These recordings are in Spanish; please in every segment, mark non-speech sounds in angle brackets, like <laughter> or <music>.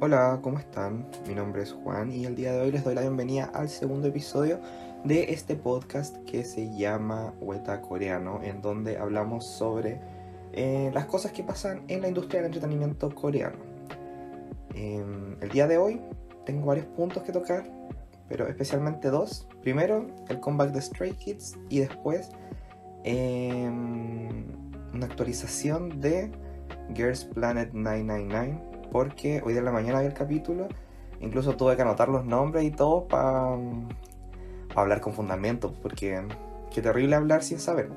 Hola, ¿cómo están? Mi nombre es Juan y el día de hoy les doy la bienvenida al segundo episodio de este podcast que se llama Weta Coreano, en donde hablamos sobre eh, las cosas que pasan en la industria del entretenimiento coreano. Em, el día de hoy tengo varios puntos que tocar, pero especialmente dos. Primero, el comeback de Stray Kids y después em, una actualización de Girls Planet 999, porque hoy de la mañana vi el capítulo, incluso tuve que anotar los nombres y todo para hablar con fundamento, porque qué terrible hablar sin saber.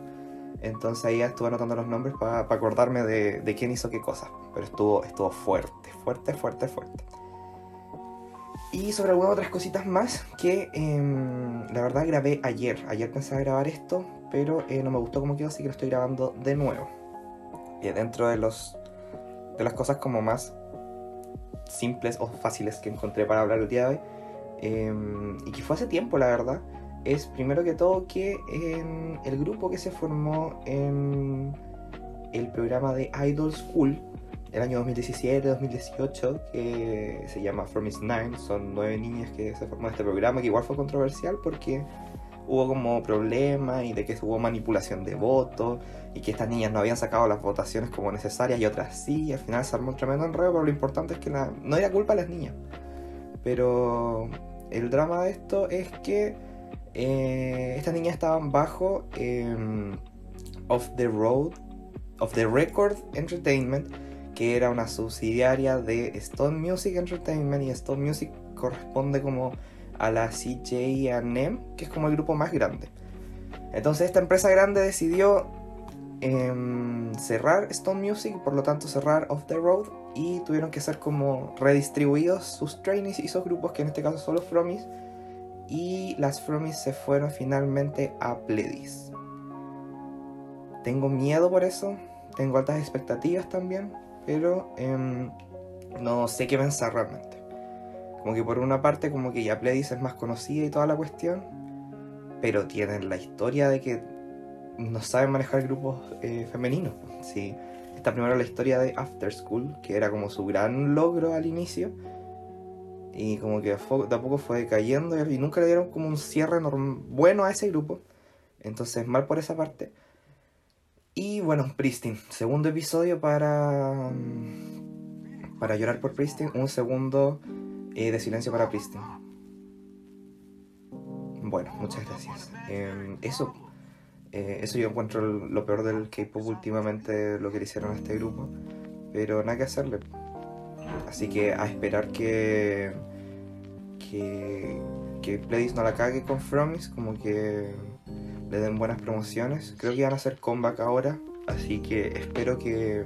Entonces ahí estuve anotando los nombres para acordarme de, de, quién hizo qué cosa. Pero estuvo, estuvo fuerte, fuerte, fuerte, fuerte. Y sobre algunas otras cositas más que eh, la verdad grabé ayer. Ayer pensaba grabar esto, pero eh, no me gustó como quedó, así que lo estoy grabando de nuevo. Y dentro de los de las cosas como más simples o fáciles que encontré para hablar el día de hoy, eh, y que fue hace tiempo, la verdad, es primero que todo que en el grupo que se formó en el programa de Idol School el año 2017-2018 que se llama From Is Nine, son nueve niñas que se formó en este programa que igual fue controversial porque hubo como problemas y de que hubo manipulación de votos y que estas niñas no habían sacado las votaciones como necesarias y otras sí, y al final se armó un tremendo enredo, pero lo importante es que la, no era culpa de las niñas. Pero el drama de esto es que eh, estas niñas estaban bajo eh, Off the Road, Of the Record Entertainment, que era una subsidiaria de Stone Music Entertainment y Stone Music corresponde como a la CJM, que es como el grupo más grande. Entonces esta empresa grande decidió eh, cerrar Stone Music, por lo tanto cerrar Off the Road y tuvieron que ser como redistribuidos sus trainees y sus grupos, que en este caso son los Fromis, y las Fromis se fueron finalmente a Pledis. Tengo miedo por eso, tengo altas expectativas también, pero eh, no sé qué pensar realmente. Como que por una parte como que ya Pledis es más conocida y toda la cuestión, pero tienen la historia de que no saben manejar grupos eh, femeninos. Sí. Está primero la historia de After School, que era como su gran logro al inicio, y como que de a poco fue decayendo y nunca le dieron como un cierre bueno a ese grupo. Entonces mal por esa parte. Y bueno, Pristin, segundo episodio para para llorar por Pristin, un segundo eh, de silencio para Pristin. Bueno, muchas gracias. Eh, eso, eh, eso yo encuentro lo peor del K-pop últimamente, lo que le hicieron a este grupo. Pero nada que hacerle. Así que a esperar que. que. que Pledis no la cague con Fromis, como que le den buenas promociones. Creo que van a hacer comeback ahora, así que espero que.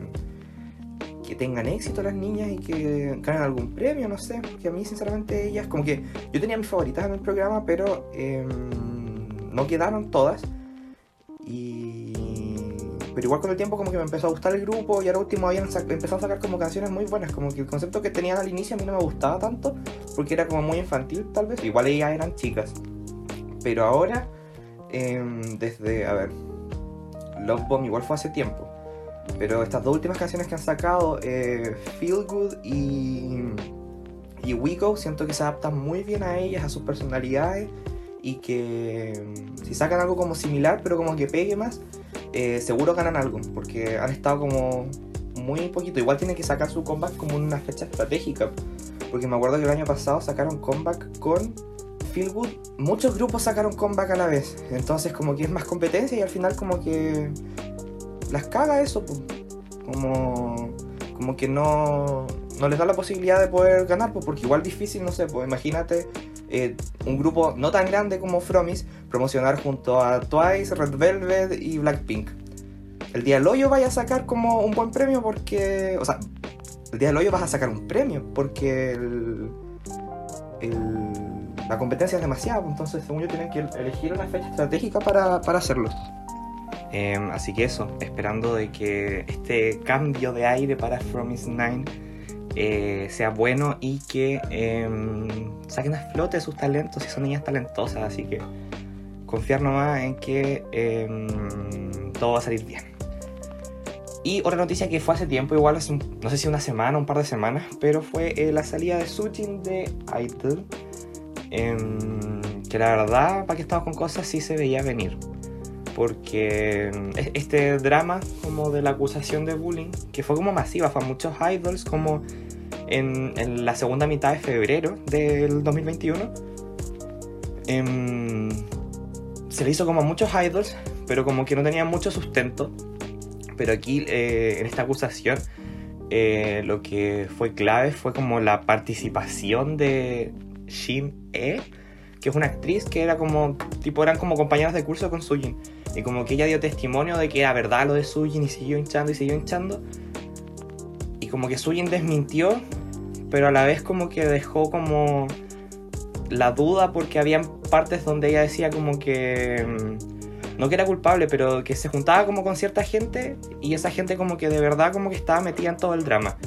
Que tengan éxito las niñas y que ganen algún premio, no sé. Que a mí, sinceramente, ellas, como que. yo tenía mis favoritas en el programa, pero. Eh, no quedaron todas. Y pero igual con el tiempo como que me empezó a gustar el grupo y ahora último habían empezado a sacar como canciones muy buenas, como que el concepto que tenían al inicio a mí no me gustaba tanto, porque era como muy infantil tal vez, igual ellas eran chicas, pero ahora, eh, desde, a ver, Love Bomb igual fue hace tiempo, pero estas dos últimas canciones que han sacado, eh, Feel Good y, y We Go, siento que se adaptan muy bien a ellas, a sus personalidades, y que si sacan algo como similar, pero como que pegue más, eh, seguro ganan algo, porque han estado como muy poquito. Igual tienen que sacar su comeback como una fecha estratégica, porque me acuerdo que el año pasado sacaron comeback con Feel Good. Muchos grupos sacaron comeback a la vez, entonces como que es más competencia y al final como que las caga eso, como, como que no, no les da la posibilidad de poder ganar, pues porque igual difícil, no sé, pues imagínate eh, un grupo no tan grande como Fromis promocionar junto a Twice, Red Velvet y Blackpink. El día del hoyo vaya a sacar como un buen premio porque, o sea, el día del hoyo vas a sacar un premio porque el, el, la competencia es demasiado, entonces según yo tienen que elegir una fecha estratégica para, para hacerlo. Eh, así que eso, esperando de que este cambio de aire para Fromis 9 eh, sea bueno y que eh, saquen a flote sus talentos si son niñas talentosas. Así que confiar nomás en que eh, todo va a salir bien. Y otra noticia que fue hace tiempo, igual hace no sé si una semana, un par de semanas, pero fue eh, la salida de Sujin de. Em, que la verdad, para que estamos con cosas, sí se veía venir. Porque em, este drama como de la acusación de bullying, que fue como masiva, fue a muchos idols como en, en, la segunda mitad de febrero del 2021. Em, se le hizo como a muchos idols, pero como que no tenían mucho sustento pero aquí eh, en esta acusación eh, lo que fue clave fue como la participación de Shin E, que es una actriz que era como, tipo, eran como compañeras de curso con Sujin. Y como que ella dio testimonio de que era verdad lo de Sujin y siguió hinchando y siguió hinchando. Y como que Sujin desmintió, pero a la vez como que dejó como la duda porque habían partes donde ella decía como que mm, no que era culpable, pero que se juntaba como con cierta gente y esa gente como que de verdad como que estaba metida en todo el drama.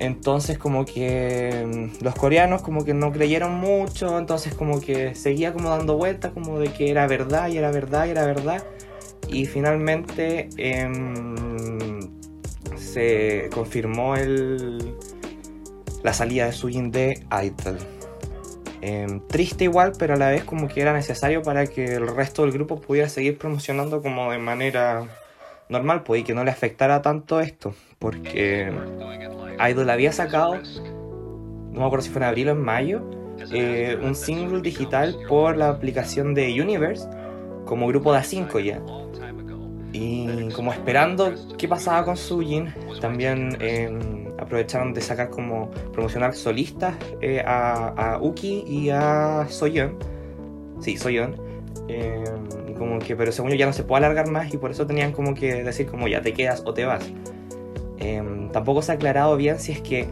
Entonces como que mm, los coreanos como que no creyeron mucho, entonces como que seguía como dando vueltas como de que era verdad y era verdad y era verdad. Y finalmente em, se confirmó el, la salida de Sujin de Idol. Em, triste igual, pero a la vez como que era necesario para que el resto del grupo pudiera seguir promocionando como de manera normal, pues, y que no le afectara tanto esto, porque Idol había sacado, no me acuerdo si fue en abril o en mayo, eh, un single digital por la aplicación de Universe, como grupo de A5 ya. Y como esperando qué pasaba con Sujin, también em, aprovecharon de sacar como promocionar solistas eh, a, Uki y a Soyeon. Sí, Soyeon. Eh, como que, pero según yo ya no se puede alargar más y por eso tenían como que decir como ya te quedas o te vas. Em, tampoco se ha aclarado bien si es que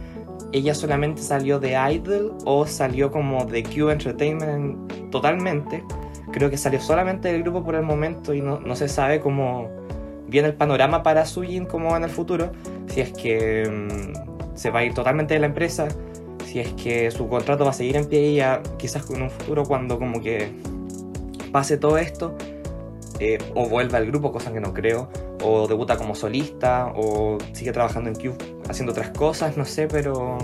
ella solamente salió de Idol o salió como de Q Entertainment totalmente. Creo que salió solamente del grupo por el momento y no, no se sabe cómo viene el panorama para Sujin como en el futuro. Si es que mm, se va a ir totalmente de la empresa, si es que su contrato va a seguir en pie y ya quizás en un futuro cuando como que pase todo esto, eh, o vuelva al grupo, cosa que no creo, o debuta como solista, o sigue trabajando en Cube haciendo otras cosas, no sé, pero,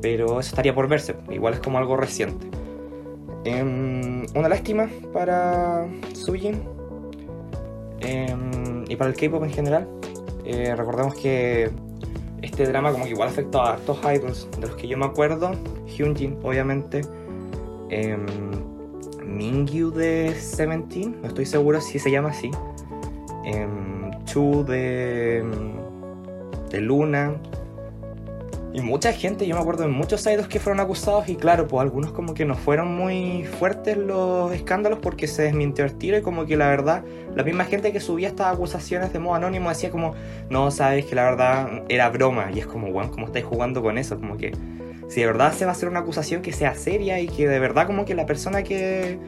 pero eso estaría por verse, igual es como algo reciente. Em, una lástima para Sujin em, y para el K-pop en general. Eh, recordemos que este drama como que igual afectó a estos idols de los que yo me acuerdo. Hyunjin, obviamente. Mingyu de Seventeen, no estoy seguro si se llama así. Eh, Chu de, de Luna. Y mucha gente, yo me acuerdo de muchos idols que fueron acusados y claro, pues algunos como que no fueron muy fuertes los escándalos porque se desmintió el tiro y como que la verdad, la misma gente que subía estas acusaciones de modo anónimo decía como, no, sabes que la verdad era broma y es como, bueno, ¿cómo estáis jugando con eso? Como que si de verdad se va a hacer una acusación que sea seria y que de verdad como que la persona que,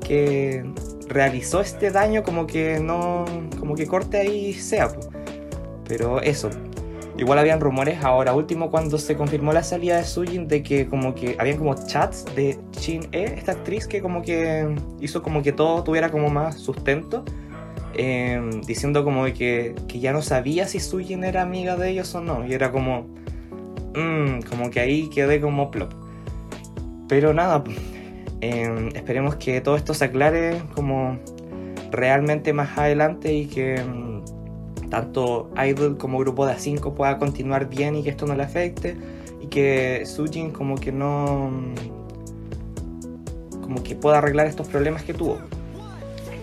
que realizó este daño como que no, como que corte ahí sea. Pues. Pero eso, Igual habían rumores ahora último cuando se confirmó la salida de Sujin de que como que habían como chats de Shin E, esta actriz que como que hizo como que todo tuviera como más sustento, em, diciendo como que, que ya no sabía si Sujin era amiga de ellos o no, y era como, mmm, como que ahí quedé como plop. Pero nada, em, esperemos que todo esto se aclare como realmente más adelante y que em, tanto Idol como grupo de A5 pueda continuar bien y que esto no le afecte y que Sujin como que no como que pueda arreglar estos problemas que tuvo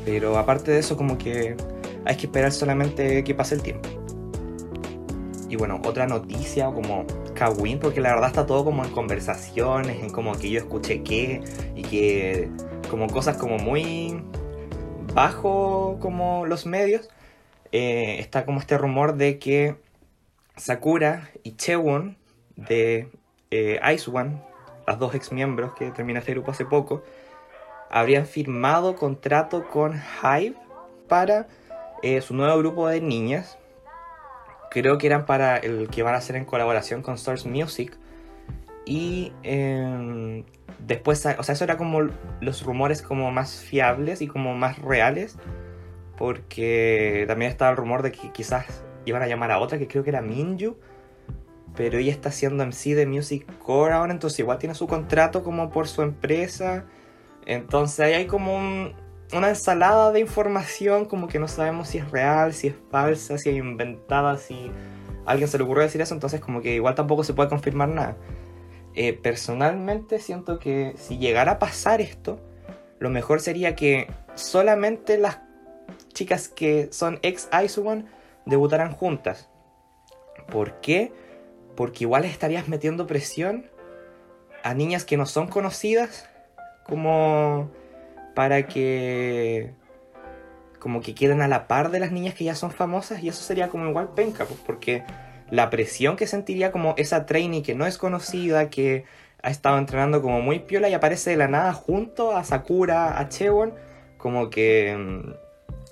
pero aparte de eso como que hay que esperar solamente que pase el tiempo y bueno otra noticia como Kawin porque la verdad está todo como en conversaciones en como que yo escuché qué y que como cosas como muy bajo como los medios eh, está como este rumor de que Sakura y Chewon de eh, Ice One, las dos ex miembros que terminó este grupo hace poco, habrían firmado contrato con Hive para eh, su nuevo grupo de niñas. Creo que eran para el que van a hacer en colaboración con Source Music. Y em, después, o sea, eso era como los rumores como más fiables y como más reales porque también estaba el rumor de que quizás iban a llamar a otra que creo que era Minju, pero ella está haciendo MC de Music Core ahora, entonces igual tiene su contrato como por su empresa. Entonces ahí hay como una ensalada de información, como que no sabemos si es real, si es falsa, si es inventada, si alguien se le ocurrió decir eso, entonces como que igual tampoco se puede confirmar nada. Eh, personalmente siento que si llegara a pasar esto, lo mejor sería que solamente las chicas que son ex One debutaran juntas. ¿Por qué? Porque igual estarías metiendo presión a niñas que no son conocidas como para que como que queden a la par de las niñas que ya son famosas y eso sería como igual penca, pues, porque la presión que sentiría como esa trainee que no es conocida, que ha estado entrenando como muy piola y aparece de la nada junto a Sakura, a Chewon, como que, mm,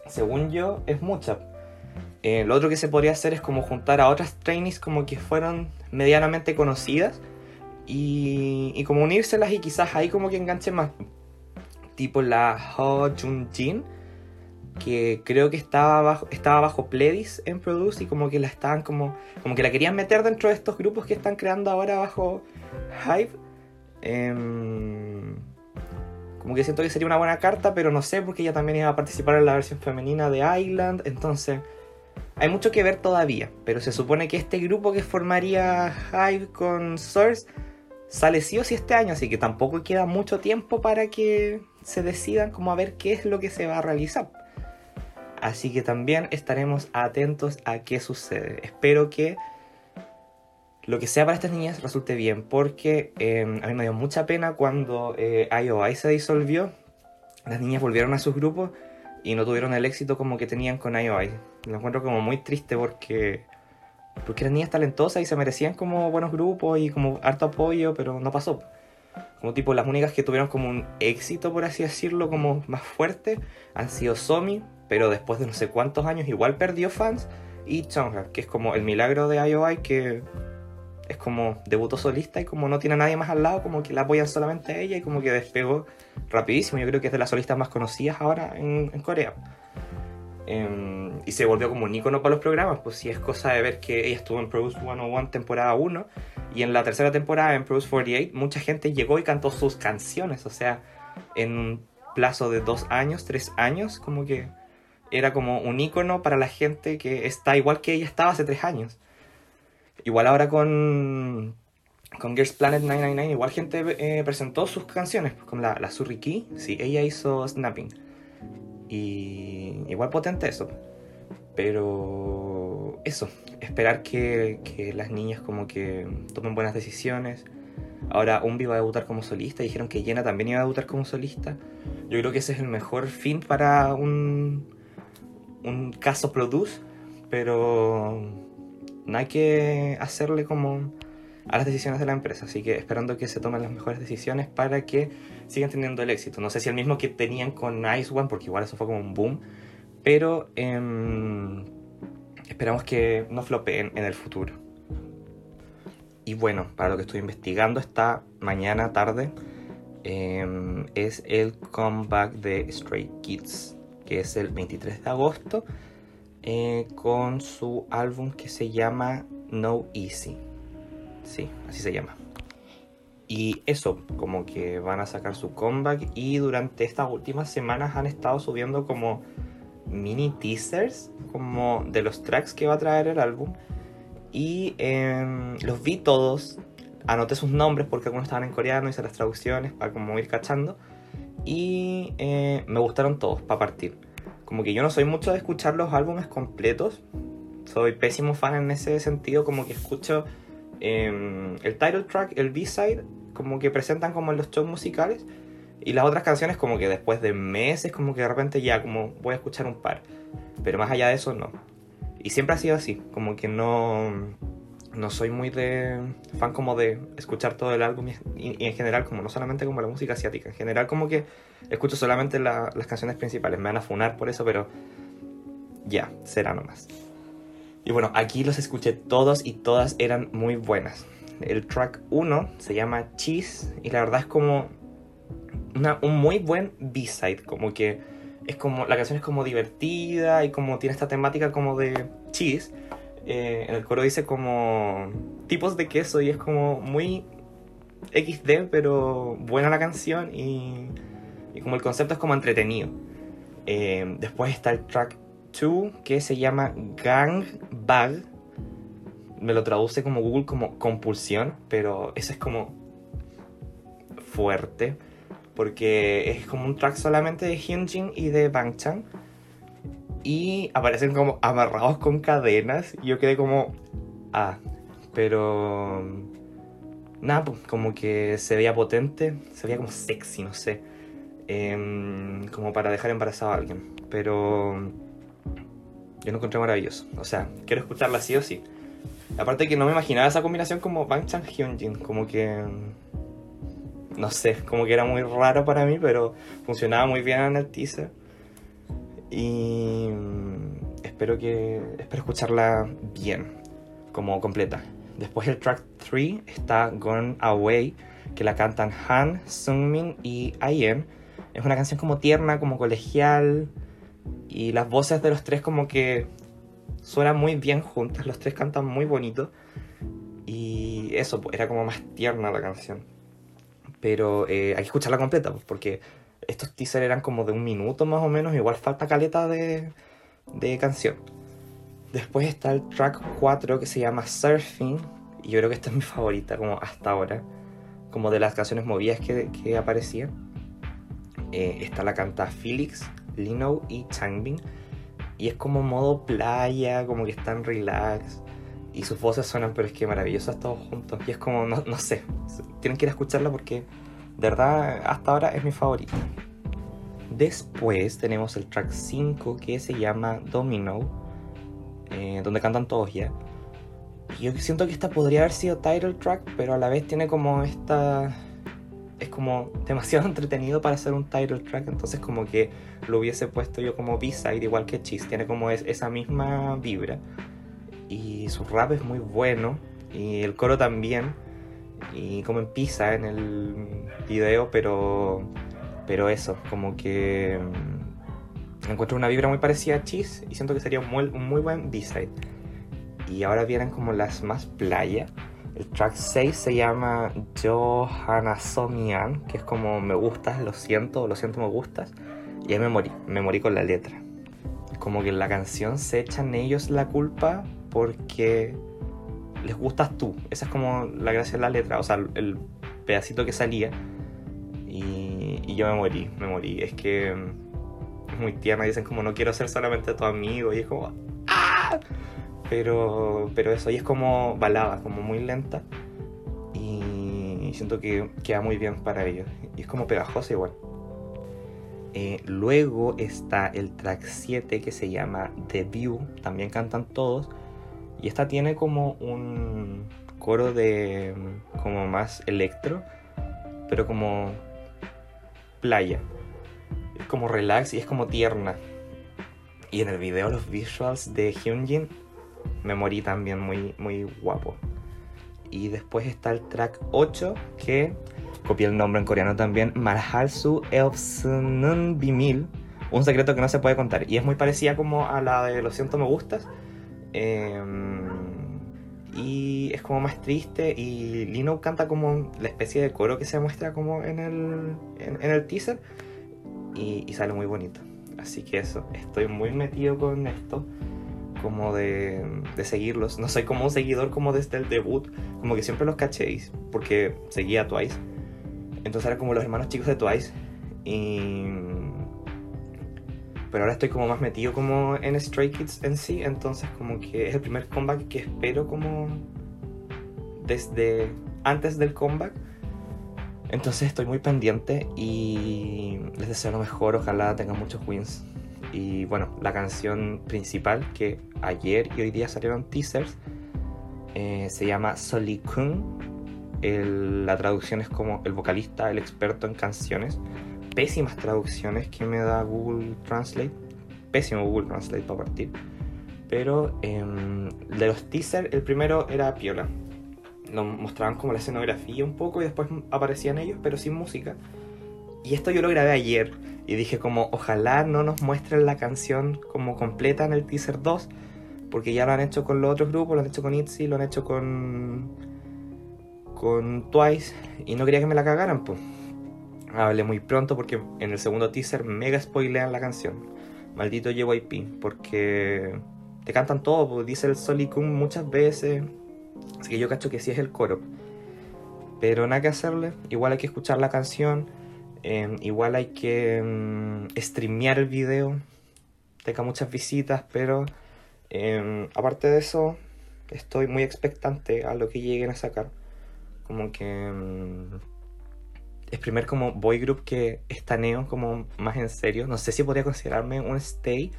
según yo, es mucha. Eh, lo otro que se podría hacer es como juntar a otras trainees como que fueron medianamente conocidas y, y como unírselas y quizás ahí como que enganche más. Tipo la Ho Jun Jin, que creo que estaba bajo, estaba bajo Pledis en Produce y como que la estaban como, como que la querían meter dentro de estos grupos que están creando ahora bajo Hive. Em, como que siento que sería una buena carta, pero no sé porque ella también iba a participar en la versión femenina de Island, entonces hay mucho que ver todavía, pero se supone que este grupo que formaría Hive con Source sale sí o sí este año, así que tampoco queda mucho tiempo para que se decidan como a ver qué es lo que se va a realizar. Así que también estaremos atentos a qué sucede. Espero que lo que sea para estas niñas resulte bien, porque em, a mí me dio mucha pena cuando eh, IOI se disolvió. Las niñas volvieron a sus grupos y no tuvieron el éxito como que tenían con IOI. Lo encuentro como muy triste porque, porque eran niñas talentosas y se merecían como buenos grupos y como harto apoyo, pero no pasó. Como tipo, las únicas que tuvieron como un éxito, por así decirlo, como más fuerte, han sido Somi, pero después de no sé cuántos años igual perdió fans. Y Chonga, que es como el milagro de IOI, que es como debutó solista y como no tiene a nadie más al lado, como que la apoyan solamente a ella y como que despegó rapidísimo. Yo creo que es de las solistas más conocidas ahora en, Corea. Em, y se volvió como un icono para los programas, pues si es cosa de ver que ella estuvo en Produce 101 temporada 1 y en la tercera temporada en Produce 48 mucha gente llegó y cantó sus canciones, o sea, en un plazo de dos años, tres años, como que era como un icono para la gente que está igual que ella estaba hace tres años. Igual ahora con, con Girls Planet 999, igual gente eh, presentó sus canciones, pues, como la, la Surriki, sí, ella hizo Snapping. Y igual potente eso. Pero eso, esperar que, que las niñas como que tomen buenas decisiones. Ahora Umbi va a debutar como solista, dijeron que Jenna también iba a debutar como solista. Yo creo que ese es el mejor fin para un, un caso produce, pero no hay que hacerle como a las decisiones de la empresa, así que esperando que se tomen las mejores decisiones para que sigan teniendo el éxito. No sé si el mismo que tenían con Ice One, porque igual eso fue como un boom, pero em, esperamos que no flopeen en el futuro. Y bueno, para lo que estoy investigando esta mañana tarde, em, es el comeback de Stray Kids que es el 23 de agosto, eh, con su álbum que se llama No Easy. Sí, así se llama. Y eso, como que van a sacar su comeback y durante estas últimas semanas han estado subiendo como mini teasers como de los tracks que va a traer el álbum. Y em, los vi todos, anoté sus nombres porque algunos estaban en coreano, hice las traducciones para como ir cachando y eh, me gustaron todos para partir. Como que yo no soy mucho de escuchar los álbumes completos, soy pésimo fan en ese sentido, como que escucho em, el title track, el B-side, como que presentan como en los shows musicales y las otras canciones como que después de meses como que de repente ya como voy a escuchar un par, pero más allá de eso no. Y siempre ha sido así, como que no no soy muy de fan como de escuchar todo el álbum y, en general como no solamente como la música asiática, en general como que escucho solamente las canciones principales, me van a funar por eso, pero ya, será nomás. Y bueno, aquí los escuché todos y todas eran muy buenas. El track 1 se llama Cheese y la verdad es como una, un muy buen B-side, como que es como la canción es como divertida y como tiene esta temática como de cheese eh, en el coro dice como tipos de queso y es como muy XD, pero buena la canción y, y como el concepto es como entretenido. Eh, después está el track 2 que se llama Gang Bag. Me lo traduce como Google como compulsión, pero ese es como fuerte porque es como un track solamente de Hyunjin y de Bangchan y aparecen como amarrados con cadenas y yo quedé como ah pero nada pues, como que se veía potente se veía como sexy no sé em, como para dejar embarazado a alguien pero yo lo encontré maravilloso o sea quiero escucharla sí o sí aparte que no me imaginaba esa combinación como Bangchan Hyunjin como que no sé, como que era muy raro para mí, pero funcionaba muy bien en el teaser. Y mm, espero que espero escucharla bien, como completa. Después el track 3 está Gone Away, que la cantan Han, Sungmin y IM. Es una canción como tierna, como colegial, y las voces de los tres como que suenan muy bien juntas, los tres cantan muy bonito. Y eso, pues, era como más tierna la canción pero eh, hay que escucharla completa, pues, porque estos teasers eran como de un minuto más o menos, igual falta caleta de, de canción. Después está el track 4 que se llama Surfing, y yo creo que esta es mi favorita como hasta ahora, como de las canciones movidas que, que aparecían. Eh, está la canta Felix, Lino y Changbin, y es como modo playa, como que están relax y sus voces suenan, pero es que maravillosas todos juntos. Y es como, no, no sé, tienen que ir a escucharla porque de verdad hasta ahora es mi favorita. Después tenemos el track 5 que se llama Domino, eh, donde cantan todos ya. Y yo siento que esta podría haber sido title track, pero a la vez tiene como esta... Es como demasiado <laughs> entretenido para ser un title track, entonces como que lo hubiese puesto yo como B-side, igual que Cheese, tiene como es, esa misma vibra y su rap es muy bueno y el coro también y como empieza en el video pero pero eso como que mm, encuentro una vibra muy parecida a Cheese y siento que sería un muy, un muy buen B-side. Y ahora vienen como las más playa el track 6 se llama Johanna Somian que es como me gustas, lo siento, lo siento, me gustas y ahí me morí, me morí con la letra como que en la canción se echan ellos la culpa porque les gustas tú. Esa es como la gracia de la letra, o sea, el pedacito que salía. Y, y yo me morí, me morí. Es que mm, es muy tierna, dicen como no quiero ser solamente tu amigo, y es como... ¡Ah! Pero, pero eso, y es como balada, como muy lenta. Y siento que queda muy bien para ellos. Y es como pegajosa igual. Eh, luego está el track 7 que se llama The View, también cantan todos. Y esta tiene como un coro de como más electro, pero como playa. Es como relax y es como tierna. Y en el video los visuals de Hyunjin me morí también muy, muy guapo. Y después está el track 8 que copié el nombre en coreano también, Marhalsu Eopsunun Bimil, un secreto que no se puede contar. Y es muy parecida como a la de Lo siento me gustas, Em, y es como más triste y Lino canta como la especie de coro que se muestra como en el, en, el teaser y, sale muy bonito. Así que eso, estoy muy metido con esto, como de, de, seguirlos. No soy como un seguidor como desde el debut, como que siempre los cachéis, porque seguía Twice. Entonces era como los hermanos chicos de Twice. Y pero ahora estoy como más metido como en Stray Kids en sí, entonces como que es el primer comeback que espero como desde antes del comeback. Entonces estoy muy pendiente y les deseo lo mejor, ojalá tengan muchos wins. Y bueno, la canción principal que ayer y hoy día salieron teasers eh, se llama Solikun. la traducción es como el vocalista, el experto en canciones pésimas traducciones que me da Google Translate. Pésimo Google Translate para partir. Pero em, de los teasers, el primero era Piola. Nos mostraban como la escenografía un poco y después aparecían ellos, pero sin música. Y esto yo lo grabé ayer y dije como ojalá no nos muestren la canción como completa en el teaser 2 porque ya lo han hecho con los otros grupos, lo han hecho con ITZY, lo han hecho con con Twice y no quería que me la cagaran, pues. Hablé muy pronto porque en el segundo teaser mega spoilean la canción. Maldito JYP, porque te cantan todo, pues, dice el Solicum muchas veces. Así que yo cacho que sí es el coro. Pero nada que hacerle, igual hay que escuchar la canción, em, igual hay que um, streamear el video. Tenga muchas visitas, pero em, aparte de eso, estoy muy expectante a lo que lleguen a sacar como que mm, es primer como boy group que estaneo como más en serio. No sé si podría considerarme un stay,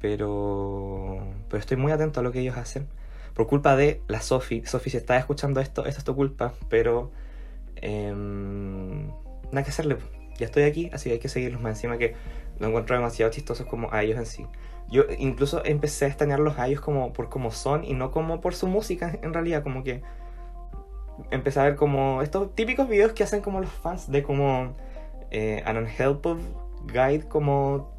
pero, pero estoy muy atento a lo que ellos hacen. Por culpa de la Sophie. Sophie, si estás escuchando esto, esto es tu culpa, pero em, nada que hacerle. Ya estoy aquí, así que hay que seguirlos más encima que lo encuentro demasiado chistosos como a ellos en sí. Yo incluso empecé a estanearlos a ellos como por cómo son y no como por su música en realidad, como que empecé a ver como estos típicos videos que hacen como los fans de como eh, an unhelpful guide como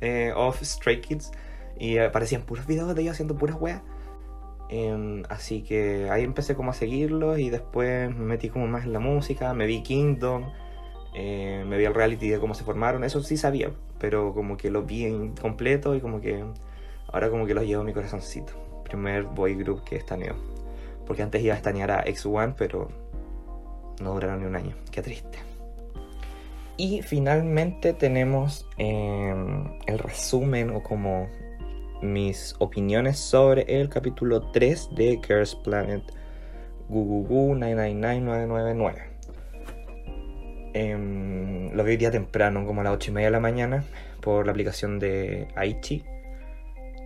eh, of Stray Kids y aparecían puros videos de ellos haciendo puras weas. Em, así que ahí empecé como a seguirlos y después me metí como más en la música, me vi Kingdom, eh, me vi el reality de cómo se formaron, eso sí sabía, pero como que lo vi en completo y como que ahora como que los llevo a mi corazoncito. Primer boy group que está neo. Porque antes iba a estanear a X1, pero no duraron ni un año. Qué triste. Y finalmente tenemos em, el resumen o como mis opiniones sobre el capítulo 3 de Girls Planet Gugugu 999999. Eh, lo vi día temprano, como a las 8 y media de la mañana, por la aplicación de Aichi.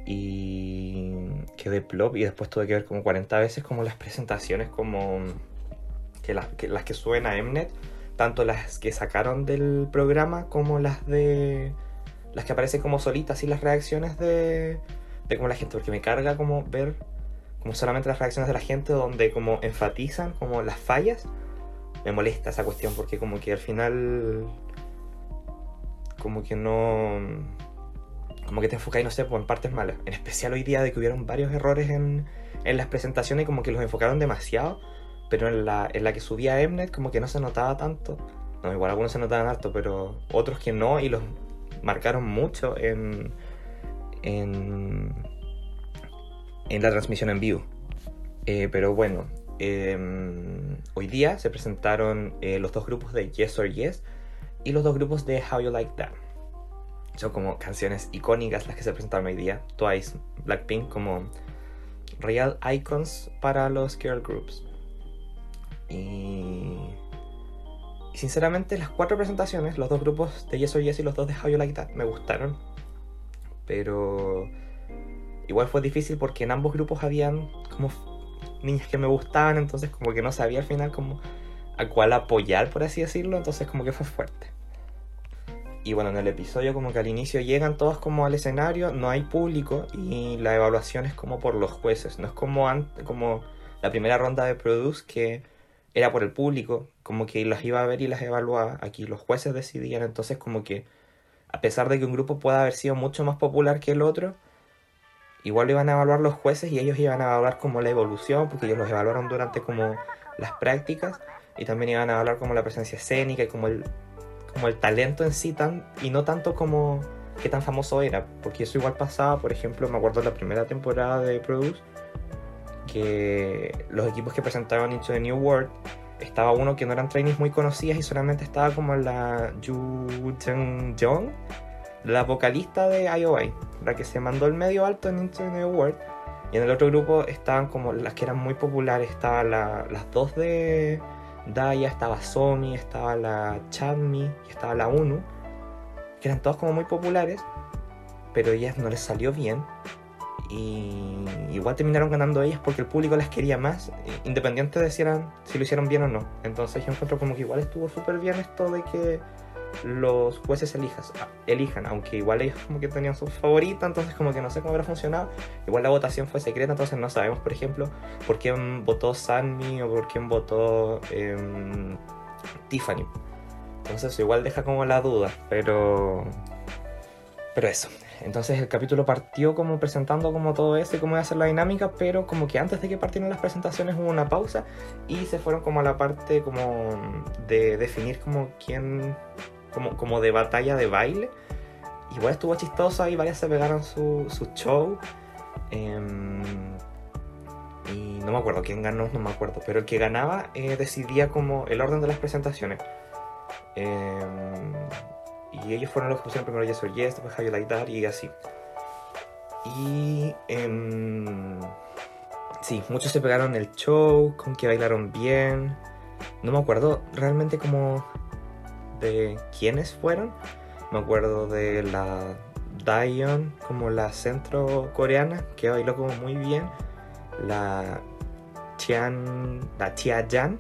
Y quedé plop y después tuve que ver como 40 veces como las presentaciones como que las que, las que suben a Mnet, tanto las que sacaron del programa como las de las que aparecen como solitas y las reacciones de, de como la gente, porque me carga como ver como solamente las reacciones de la gente donde como enfatizan como las fallas, me molesta esa cuestión porque como que al final como que no como que te enfocáis, no sé, pues, en partes malas. En especial hoy día de que hubieron varios errores en, en las presentaciones, como que los enfocaron demasiado, pero en la, en la que subía Mnet como que no se notaba tanto. No, igual algunos se notaban harto, pero otros que no, y los marcaron mucho en, en, en la transmisión en vivo. Eh, pero bueno, em, hoy día se presentaron eh, los dos grupos de Yes or Yes y los dos grupos de How You Like That son como canciones icónicas las que se presentaron hoy día. Twice, Blackpink como real icons para los girl groups. Y, y sinceramente las cuatro presentaciones, los dos grupos de Yes or Yes y los dos de How You Like That me gustaron. Pero igual fue difícil porque en ambos grupos habían como niñas que me gustaban, entonces como que no sabía al final como a cuál apoyar, por así decirlo, entonces como que fue fuerte. Y bueno, en el episodio como que al inicio llegan todos como al escenario, no hay público y la evaluación es como por los jueces, no es como, como la primera ronda de Produce que era por el público, como que las iba a ver y las evaluaba, aquí los jueces decidían, entonces como que a pesar de que un grupo pueda haber sido mucho más popular que el otro, igual iban a evaluar los jueces y ellos iban a evaluar como la evolución, porque ellos los evaluaron durante como las prácticas y también iban a evaluar como la presencia escénica y como el como el talento en sí tan, y no tanto como qué tan famoso era, porque eso igual pasaba, por ejemplo, me acuerdo de la primera temporada de Produce, que los equipos que presentaban Into the New World, estaba uno que no eran trainees muy conocidas y solamente estaba como la Yu Jung la vocalista de IOI, la que se mandó el medio alto en Into the World. Y en el otro grupo estaban como las que eran muy populares, estaban las dos de Daya, estaba Somi, estaba la Chadmi y estaba la Unu, que eran todas como muy populares, pero ellas no les salió bien. Y igual terminaron ganando ellas porque el público las quería más, independiente de si, eran, si lo hicieron bien o no. Entonces yo encuentro como que igual estuvo súper bien esto de que los jueces elijas, elijan, aunque igual ellos como que tenían su favorita, entonces como que no sé cómo habrá funcionado. Igual la votación fue secreta, entonces no sabemos, por ejemplo, por quién votó Sanmi o por quién votó em, Tiffany. Entonces igual deja como la duda, pero... Pero eso, entonces el capítulo partió como presentando como todo eso y cómo iba a ser la dinámica, pero como que antes de que partieran las presentaciones hubo una pausa y se fueron como a la parte como de definir como quién, como, como de batalla de baile. Igual estuvo chistosa y varias se pegaron su, su show. Em, y no me acuerdo quién ganó, no me acuerdo, pero el que ganaba eh, decidía como el orden de las presentaciones. Em, y ellos fueron los que pusieron primero Yes or Yes, después How You Like That y así. Y em, sí, muchos se pegaron el show, con que bailaron bien. No me acuerdo realmente como de quiénes fueron. Me acuerdo de la Dion, como la centro coreana, que bailó como muy bien. La Tian, la Tia Jan,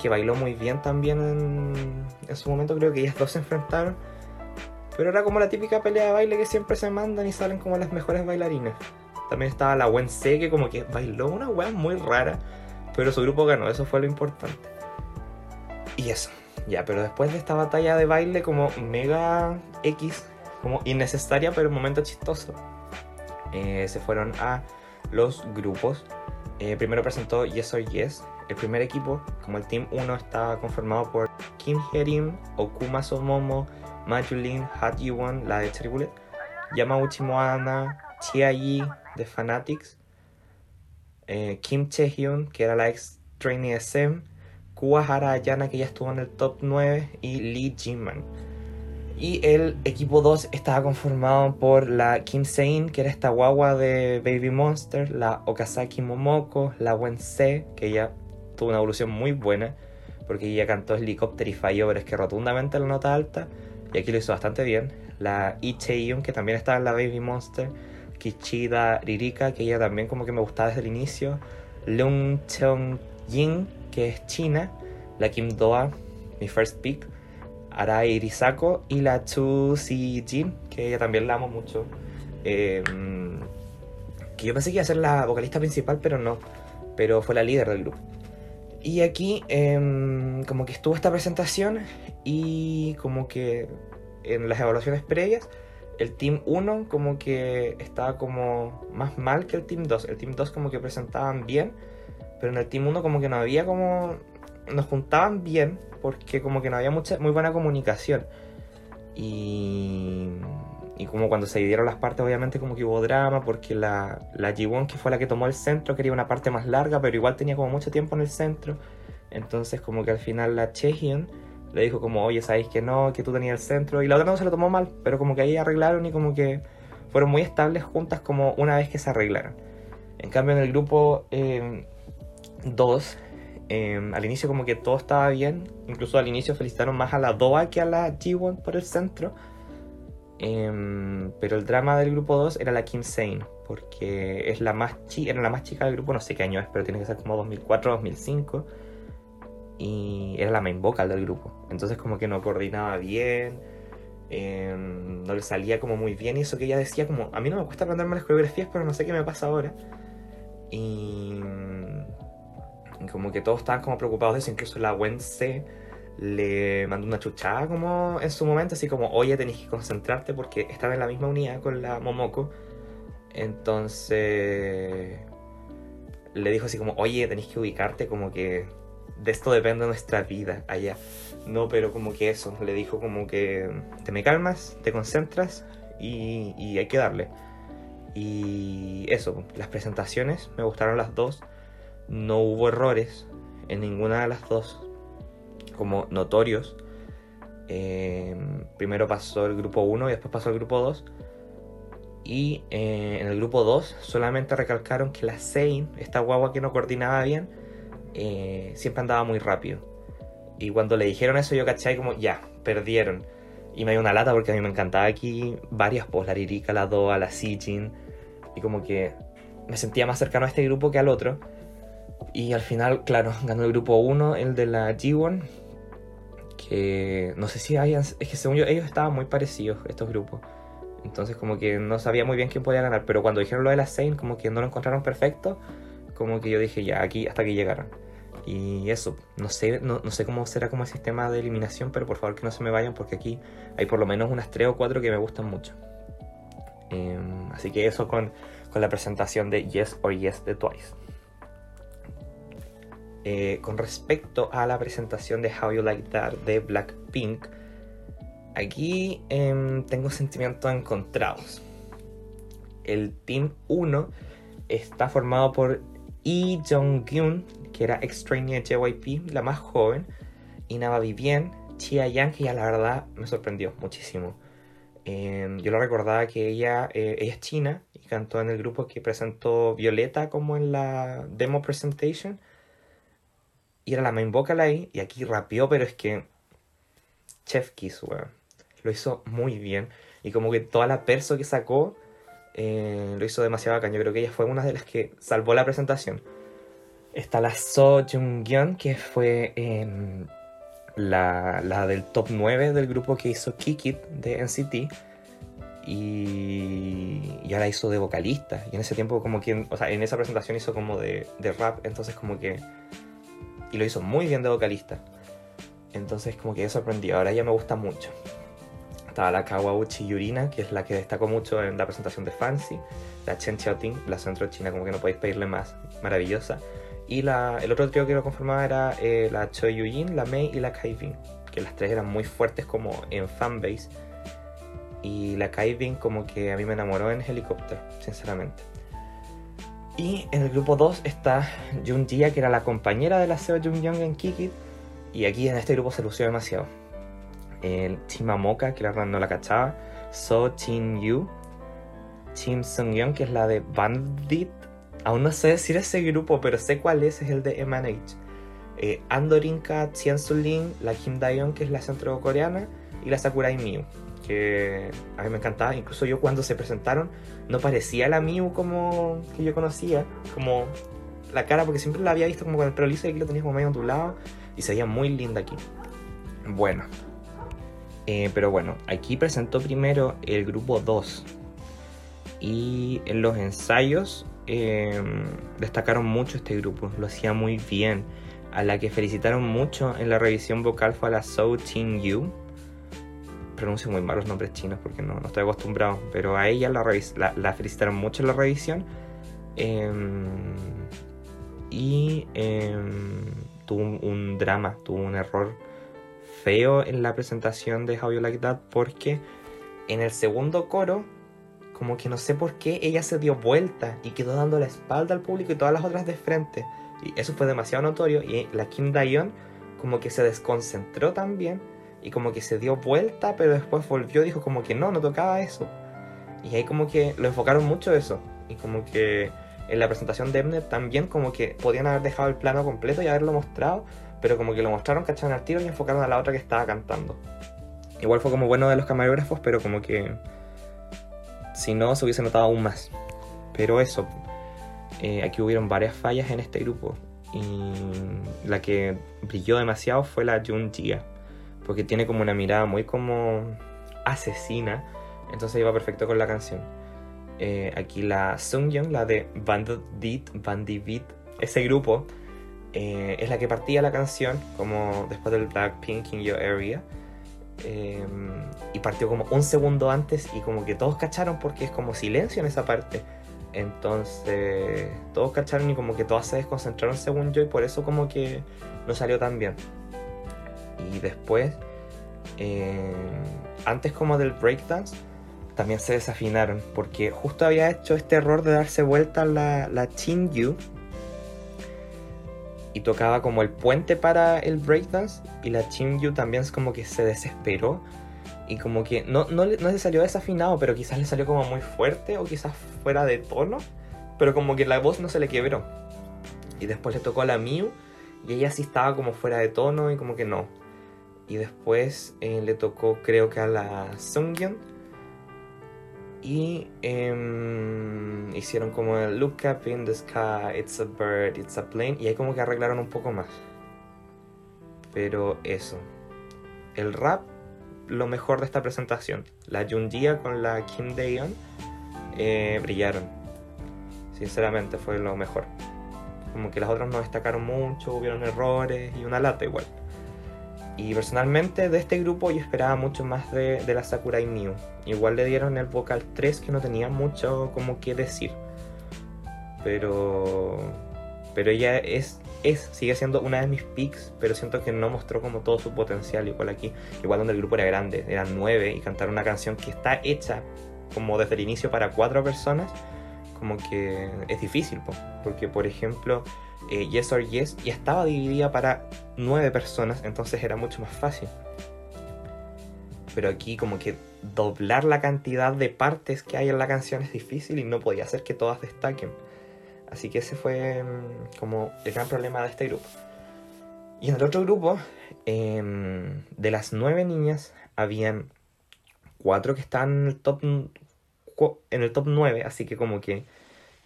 que bailó muy bien también en, en su momento. Creo que ellas dos se enfrentaron. Pero era como la típica pelea de baile que siempre se mandan y salen como las mejores bailarinas. También estaba la C que como que bailó una wea muy rara. Pero su grupo ganó, eso fue lo importante. Y eso, ya, pero después de esta batalla de baile como mega X, como innecesaria pero un momento chistoso, eh, se fueron a los grupos. Eh, primero presentó Yes or Yes, el primer equipo, como el Team 1 estaba conformado por Kim Herim, Okuma Somomo, Majulin, Hat Yuwon, la de Cherry Bullet, Yamauchi Moana, Chia Yi de Fanatics, eh, Kim Chehyun, que era la ex trainee de SEM, Kuwahara Ayana, que ya estuvo en el top 9, y Lee Jinman. Y el equipo 2 estaba conformado por la Kim Sein, que era esta guagua de Baby Monster, la Okazaki Momoko, la Wen Se, que ya tuvo una evolución muy buena, porque ella cantó Helicopter y falló, pero es que rotundamente la nota alta, y aquí lo hizo bastante bien. La Chae-yoon, que también estaba en la Baby Monster, Kichida Ririka, que ella también como que me gustaba desde el inicio, Leung Cheong-yin, que es China, la Kim Doa, mi first pick, Arai Irisako y la Chu Si Jin, que ella también la amo mucho. Em, que yo pensé que iba a ser la vocalista principal, pero no. Pero fue la líder del grupo. Y aquí em, como que estuvo esta presentación y como que en las evaluaciones previas el Team 1 como que estaba como más mal que el Team 2. El Team 2 como que presentaban bien, pero en el Team 1 como que no había como... Nos juntaban bien porque como que no había mucha, muy buena comunicación. Y, y como cuando se dividieron las partes obviamente como que hubo drama porque la, la Jiwon que fue la que tomó el centro quería una parte más larga pero igual tenía como mucho tiempo en el centro. Entonces como que al final la Chehyun le dijo como, oye, sabéis que no, que tú tenías el centro. Y la otra no se lo tomó mal, pero como que ahí arreglaron y como que fueron muy estables juntas como una vez que se arreglaron. En cambio en el grupo 2, eh, al inicio como que todo estaba bien, incluso al inicio felicitaron más a la Doa que a la G1 por el centro. Em, pero el drama del grupo 2 era la Kim Sein, porque es la más era la más chica del grupo, no sé qué año es, pero tiene que ser como 2004 2005. Y era la main vocal del grupo. Entonces como que no coordinaba bien, em, no le salía como muy bien. Y eso que ella decía como, a mí no me cuesta aprenderme las coreografías, pero no sé qué me pasa ahora. Y como que todos estaban como preocupados de eso, incluso la C le mandó una chuchada como en su momento, así como, oye, tenéis que concentrarte porque estaba en la misma unidad con la Momoko. Entonces le dijo así como, oye, tenéis que ubicarte como que de esto depende nuestra vida allá. No, pero como que eso, le dijo como que te me calmas, te concentras y, y hay que darle. Y eso, las presentaciones me gustaron las dos no hubo errores en ninguna de las dos como notorios. Em, primero pasó el grupo 1 y después pasó el grupo 2. Y eh, en el grupo 2 solamente recalcaron que la Sein, esta guagua que no coordinaba bien, eh, siempre andaba muy rápido. Y cuando le dijeron eso yo caché como, ya, perdieron. Y me dio una lata porque a mí me encantaba aquí varias, pues la Ririka, la Doa, la Sijin. Y como que me sentía más cercano a este grupo que al otro. Y al final, claro, <laughs> ganó el grupo 1, el de la G1. Que no sé si hayan. Es que según yo, ellos estaban muy parecidos, estos grupos. Entonces, como que no sabía muy bien quién podía ganar. Pero cuando dijeron lo de la Zane, como que no lo encontraron perfecto. Como que yo dije, ya, aquí hasta que llegaron. Y eso, no sé, no, no, sé cómo será como el sistema de eliminación, pero por favor que no se me vayan porque aquí hay por lo menos unas 3 o 4 que me gustan mucho. Em, así que eso con, con, la presentación de Yes or Yes de Twice. Eh, con respecto a la presentación de How You Like That de Blackpink, aquí em, tengo sentimientos encontrados. El Team 1 está formado por Lee Jong-gyun, que era extraña de JYP, la más joven, y Nava Vivien, Chia Yang, que ya la verdad me sorprendió muchísimo. Em, yo lo recordaba que ella, eh, ella es china y cantó en el grupo que presentó Violeta como en la demo presentation. Y era la main vocal ahí, y aquí rapeó, pero es que. Chef Kiss, weón. Lo hizo muy bien. Y como que toda la perso que sacó eh, lo hizo demasiado bacán. Yo creo que ella fue una de las que salvó la presentación. Está la So Jung-yeon, que fue em, la, la, del top 9 del grupo que hizo Kick It de NCT. Y, y ahora hizo de vocalista. Y en ese tiempo, como que, o sea, en esa presentación hizo como de, de rap. Entonces, como que. Y lo hizo muy bien de vocalista. Entonces, como que sorprendió. Ahora ya me gusta mucho. Estaba la Kawauchi Yurina, que es la que destacó mucho en la presentación de Fancy. La Chen Xiaoting, la centro china, como que no podéis pedirle más. Maravillosa. Y la, el otro trío que lo conformaba era eh, la Choi Yu-jin, la Mei y la Kai Bin, que las tres eran muy fuertes como en fanbase. Y la Kai Bin como que a mí me enamoró en Helicopter, sinceramente. Y en el grupo 2 está Jun Jia, que era la compañera de la Seo Jung Young en Kikit. Y aquí en este grupo se lució demasiado. El Chimamoka, que la verdad no la cachaba. So Chin Yu. Chim Sung Young, que es la de Bandit Aún no sé decir ese grupo, pero sé cuál es, es el de MNH. Eh, Andorinka, Sulin, la Kim Daeon, que es la centro coreana, y la Sakurai Miu, que a mí me encantaba. Incluso yo cuando se presentaron no parecía la Miu como que yo conocía, como la cara, porque siempre la había visto como con el pelo liso y aquí lo tenía como medio ondulado y se veía muy linda aquí. Bueno, eh, pero bueno, aquí presentó primero el grupo 2 y en los ensayos Em, destacaron mucho este grupo, lo hacía muy bien. A la que felicitaron mucho en la revisión vocal fue a la So Chin Yu. Pronuncio muy mal los nombres chinos porque no, no estoy acostumbrado, pero a ella la, la, felicitaron mucho en la revisión. Em, y em, tuvo un, un, drama, tuvo un error feo en la presentación de How You Like That porque en el segundo coro como que no sé por qué ella se dio vuelta y quedó dando la espalda al público y todas las otras de frente. Y eso fue demasiado notorio. Y la Kim Dayon como que se desconcentró también y como que se dio vuelta, pero después volvió y dijo como que no, no tocaba eso. Y ahí como que lo enfocaron mucho eso. Y como que en la presentación de Emnet también como que podían haber dejado el plano completo y haberlo mostrado, pero como que lo mostraron, cacharon al tiro y enfocaron a la otra que estaba cantando. Igual fue como bueno de los camarógrafos, pero como que si no, se hubiese notado aún más. Pero eso, eh, aquí hubieron varias fallas en este grupo. Y la que brilló demasiado fue la Jun Jia. Porque tiene como una mirada muy como asesina. Entonces iba perfecto con la canción. Eh, aquí la Young, la de Bandit, Bandit, ese grupo, eh, es la que partía la canción, como después del Blackpink in Your Area. Em, y partió como un segundo antes y como que todos cacharon porque es como silencio en esa parte. Entonces todos cacharon y como que todas se desconcentraron según yo y por eso como que no salió tan bien. Y después, em, antes como del breakdance, también se desafinaron porque justo había hecho este error de darse vuelta la, la Chin Yu y tocaba como el puente para el breakdance y la Yu también es como que se desesperó y como que no, no, no le salió desafinado, pero quizás le salió como muy fuerte o quizás fuera de tono, pero como que la voz no se le quebró. Y después le tocó a la Miu y ella sí estaba como fuera de tono y como que no. Y después eh, le tocó creo que a la Sungyeon y em, hicieron como Look up in the sky, it's a bird, it's a plane y ahí como que arreglaron un poco más. Pero eso. El rap, lo mejor de esta presentación. La Junjia con la Kim Daeon eh, brillaron. Sinceramente fue lo mejor. Como que las otras no destacaron mucho, hubieron errores y una lata igual. Y personalmente de este grupo yo esperaba mucho más de, de la Sakurai Miu. Igual le dieron el vocal 3 que no tenía mucho como que decir. Pero pero ella es, es, sigue siendo una de mis picks, pero siento que no mostró como todo su potencial igual aquí. Igual donde el grupo era grande, eran nueve, y cantar una canción que está hecha como desde el inicio para cuatro personas, como que es difícil, porque por ejemplo, eh, Yes or Yes ya estaba dividida para nueve personas, entonces era mucho más fácil. Pero aquí como que doblar la cantidad de partes que hay en la canción es difícil y no podía hacer que todas destaquen. Así que ese fue mm, como el gran problema de este grupo. Y en el otro grupo, em, de las nueve niñas, habían cuatro que estaban en el top en el top 9, así que como que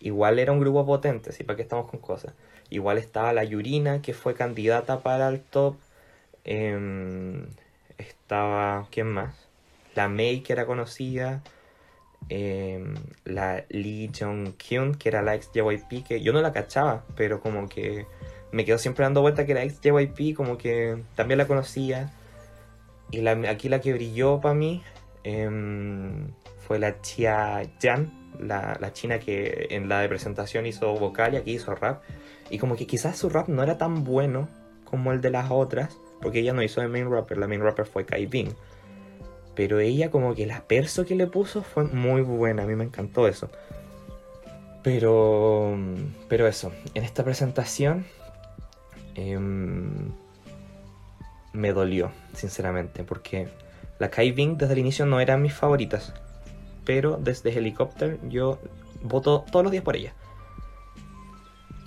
igual era un grupo potente, ¿sí? ¿Para qué estamos con cosas? Igual estaba la Yurina, que fue candidata para el top. Em, estaba, ¿quién más? La Mei, que era conocida. Em, la Lee Jong Kyun, que era la ex JYP, que yo no la cachaba, pero como que me quedo siempre dando vuelta que era ex JYP, como que también la conocía. Y la, aquí la que brilló para mí em, fue la Chia Jan, la, la, china que en la de presentación hizo vocal y aquí hizo rap. Y como que quizás su rap no era tan bueno como el de las otras, porque ella no hizo de main rapper, la main rapper fue Kai Bing. Pero ella como que la perso que le puso fue muy buena, a mí me encantó eso. Pero, pero eso, en esta presentación em, me dolió, sinceramente, porque la Kai Bing desde el inicio no eran mis favoritas. Pero desde Helicopter yo voto todos los días por ella.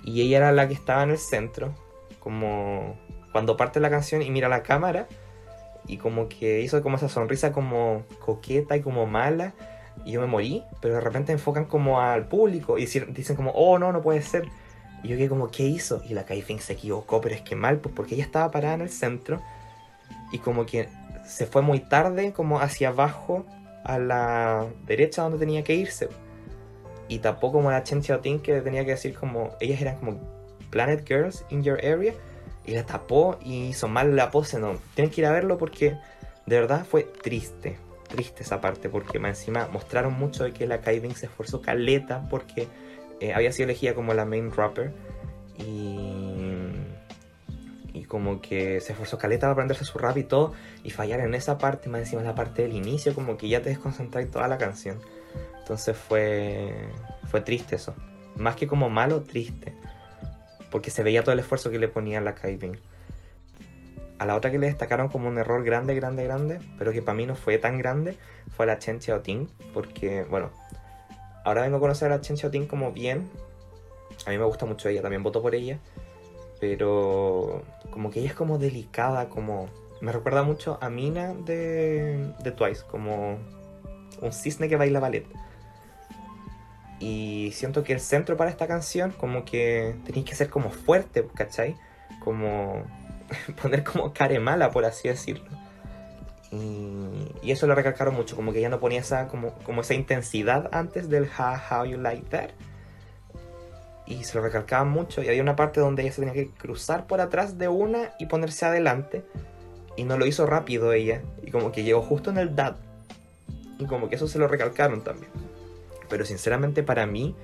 Y ella era la que estaba en el centro, como cuando parte la canción y mira la cámara y como que hizo como esa sonrisa como coqueta y como mala y yo me morí, pero de repente enfocan como al público y dicen como, oh no, no puede ser. Y yo quedé como, ¿qué hizo? Y la Kaifeng se equivocó, pero es que mal, pues porque ella estaba parada en el centro y como que se fue muy tarde, como hacia abajo, a la derecha donde tenía que irse. Y tapó como la Chen Xiaoting que tenía que decir como, ellas eran como Planet Girls in your area y la tapó y hizo mal la pose. No, tienen que ir a verlo porque de verdad fue triste. Triste esa parte porque más encima mostraron mucho de que la Kaiden se esforzó caleta porque eh, había sido elegida como la main rapper y, y como que se esforzó caleta para aprenderse su rap y todo y fallar en esa parte, más encima en la parte del inicio como que ya te desconcentras toda la canción. Entonces fue, fue triste eso. Más que como malo, triste porque se veía todo el esfuerzo que le ponía la Kaibin. A la otra que le destacaron como un error grande, grande, grande, pero que para mí no fue tan grande, fue la Chen Xiaoting, porque, bueno, ahora vengo a conocer a la Chen Xiaoting como bien. A mí me gusta mucho ella, también voto por ella, pero como que ella es como delicada, como... Me recuerda mucho a Mina de, de Twice, como un cisne que baila ballet. Y siento que el centro para esta canción, como que tenéis que ser como fuerte, ¿cachai? Como <laughs> poner como care mala, por así decirlo. Y, eso lo recalcaron mucho, como que ya no ponía esa, como, como esa intensidad antes del how, how you like that. Y se lo recalcaban mucho. Y había una parte donde ella se tenía que cruzar por atrás de una y ponerse adelante. Y no lo hizo rápido ella. Y como que llegó justo en el dad. Y como que eso se lo recalcaron también. Pero sinceramente para mí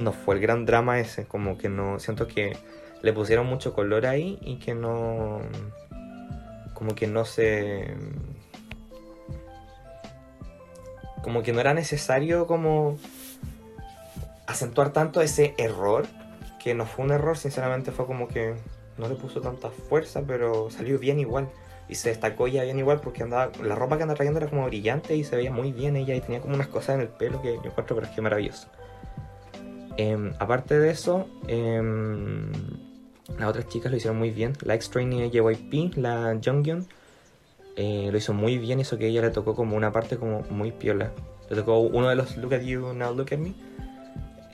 no fue el gran drama ese, como que no, siento que le pusieron mucho color ahí y que no, como que no se, como que no era necesario como acentuar tanto ese error, que no fue un error, sinceramente fue como que no le puso tanta fuerza, pero salió bien igual. Y se destacó ya bien igual porque andaba la ropa que andaba trayendo era como brillante y se veía muy bien ella y tenía como unas cosas en el pelo que yo encuentro pero es que maravilloso. Em, aparte de eso em, las otras chicas lo hicieron muy bien. La ex trainee de JYP la Jonghyun eh, lo hizo muy bien eso que ella le tocó como una parte como muy piola. Le tocó uno de los Look at You Now Look at Me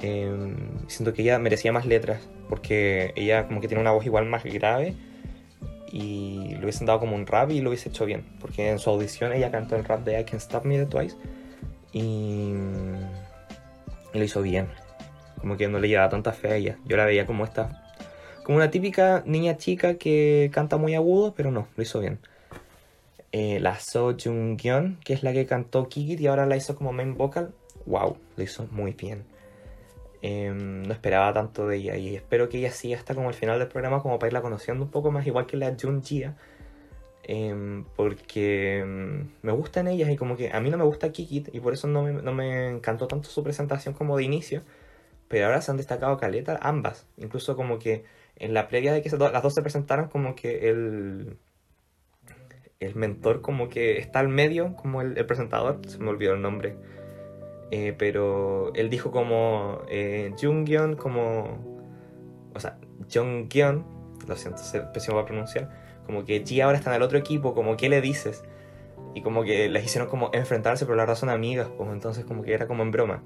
em, siento que ella merecía más letras porque ella como que tiene una voz igual más grave y lo hubiesen dado como un rap y lo hubiese hecho bien. Porque en su audición ella cantó el rap de I Can Stop Me de Twice y, lo hizo bien. Como que no le llevaba tanta fe a ella. Yo la veía como esta como una típica niña chica que canta muy agudo, pero no, lo hizo bien. Eh, la So Jung Gyeon, que es la que cantó Kikit y ahora la hizo como main vocal, wow, lo hizo muy bien. Em, no esperaba tanto de ella y espero que ella siga hasta como el final del programa como para irla conociendo un poco más, igual que la Jun Jia. Em, porque em, me gustan ellas y como que a mí no me gusta Kikit y por eso no me, no me encantó tanto su presentación como de inicio. Pero ahora se han destacado caleta ambas. Incluso como que en la previa de que las dos se presentaran como que el, el mentor como que está al medio, como el, el presentador, se me olvidó el nombre eh, pero él dijo como eh, Jungyeon, como. O sea, Jungyeon, lo siento, se pésimo a pronunciar. Como que Ji ahora está en el otro equipo, como ¿qué le dices? Y como que les hicieron como enfrentarse, pero la son amigas, pues entonces como que era como en broma.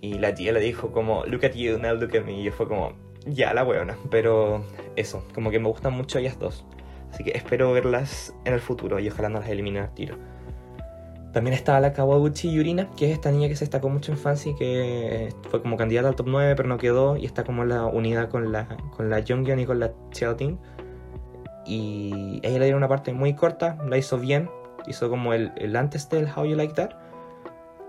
Y la Gia le dijo como, look at you, now look at me. Y yo fue como, ya la buena. Pero eso, como que me gustan mucho ellas dos. Así que espero verlas en el futuro y ojalá no las eliminen al tiro. También estaba la Kawaguchi Yurina, que es esta niña que se destacó mucho en Fancy, que fue como candidata al top 9, pero no quedó, y está como en la unidad con la, con la Jonghyun y con la Xiaoting. Y ella le dieron una parte muy corta, la hizo bien, hizo como el, el antes del How You Like That.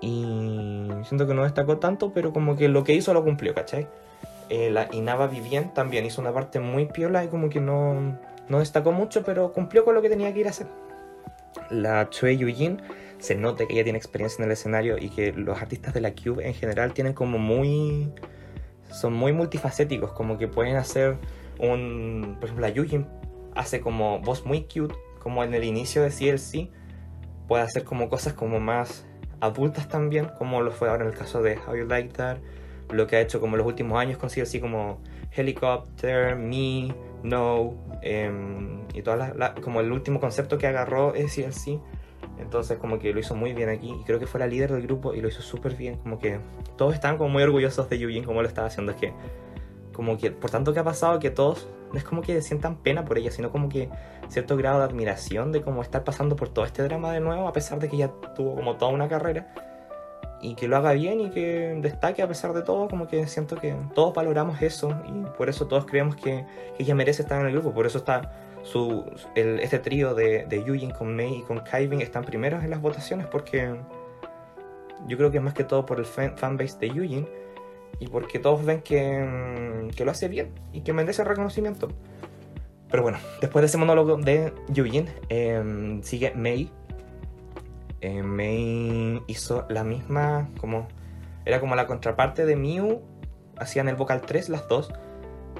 Y siento que no destacó tanto, pero como que lo que hizo lo cumplió, ¿cachai? Eh, la Inaba Vivien también hizo una parte muy piola y como que no, no destacó mucho, pero cumplió con lo que tenía que ir a hacer. La Chue Yujin se note que ella tiene experiencia en el escenario y que los artistas de la Cube en general tienen como muy... son muy multifacéticos, como que pueden hacer un... por ejemplo, la Yujin hace como voz muy cute, como en el inicio de CLC, puede hacer como cosas como más adultas también, como lo fue ahora en el caso de How You Like That, lo que ha hecho como los últimos años con CLC como Helicopter, Me, No, em, y todas las, como el último concepto que agarró es CLC entonces como que lo hizo muy bien aquí y creo que fue la líder del grupo y lo hizo súper bien. Como que todos estaban como muy orgullosos de Yujin como lo estaba haciendo. Es que como que por tanto que ha pasado que todos no es como que sientan pena por ella, sino como que cierto grado de admiración de cómo estar pasando por todo este drama de nuevo a pesar de que ya tuvo como toda una carrera y que lo haga bien y que destaque a pesar de todo, como que siento que todos valoramos eso y por eso todos creemos que, que ella merece estar en el grupo, por eso está su, este trío de, de Yujin con Mei y con Kaibin están primeros en las votaciones porque yo creo que es más que todo por el fanbase de Yujin y porque todos ven que, que, lo hace bien y que merece reconocimiento. Pero bueno, después de ese monólogo de Yujin, em, sigue Mei. Eh, Mei hizo la misma, como era como la contraparte de Miu, hacían el vocal 3 las dos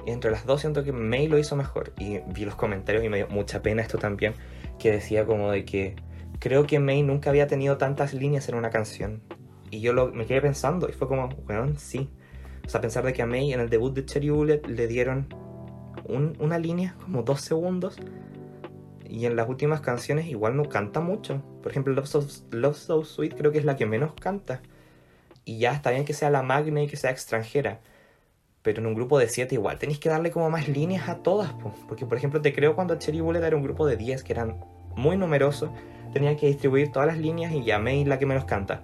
y entre las dos siento que May lo hizo mejor. Y vi los comentarios y me dio mucha pena esto también, que decía como de que creo que May nunca había tenido tantas líneas en una canción. Y yo lo, me quedé pensando y fue como, bueno, sí. O sea, pensar de que a May en el debut de Cherry Bullet le dieron una línea, como dos segundos. Y en las últimas canciones igual no canta mucho. Por ejemplo, Love So, Love so Sweet creo que es la que menos canta. Y ya está bien que sea la magna y que sea extranjera pero en un grupo de 7 igual tenéis que darle como más líneas a todas. Porque, por ejemplo, te creo cuando Cherry Bullet era un grupo de 10 que eran muy numerosos, tenía que distribuir todas las líneas y llamé la que menos canta.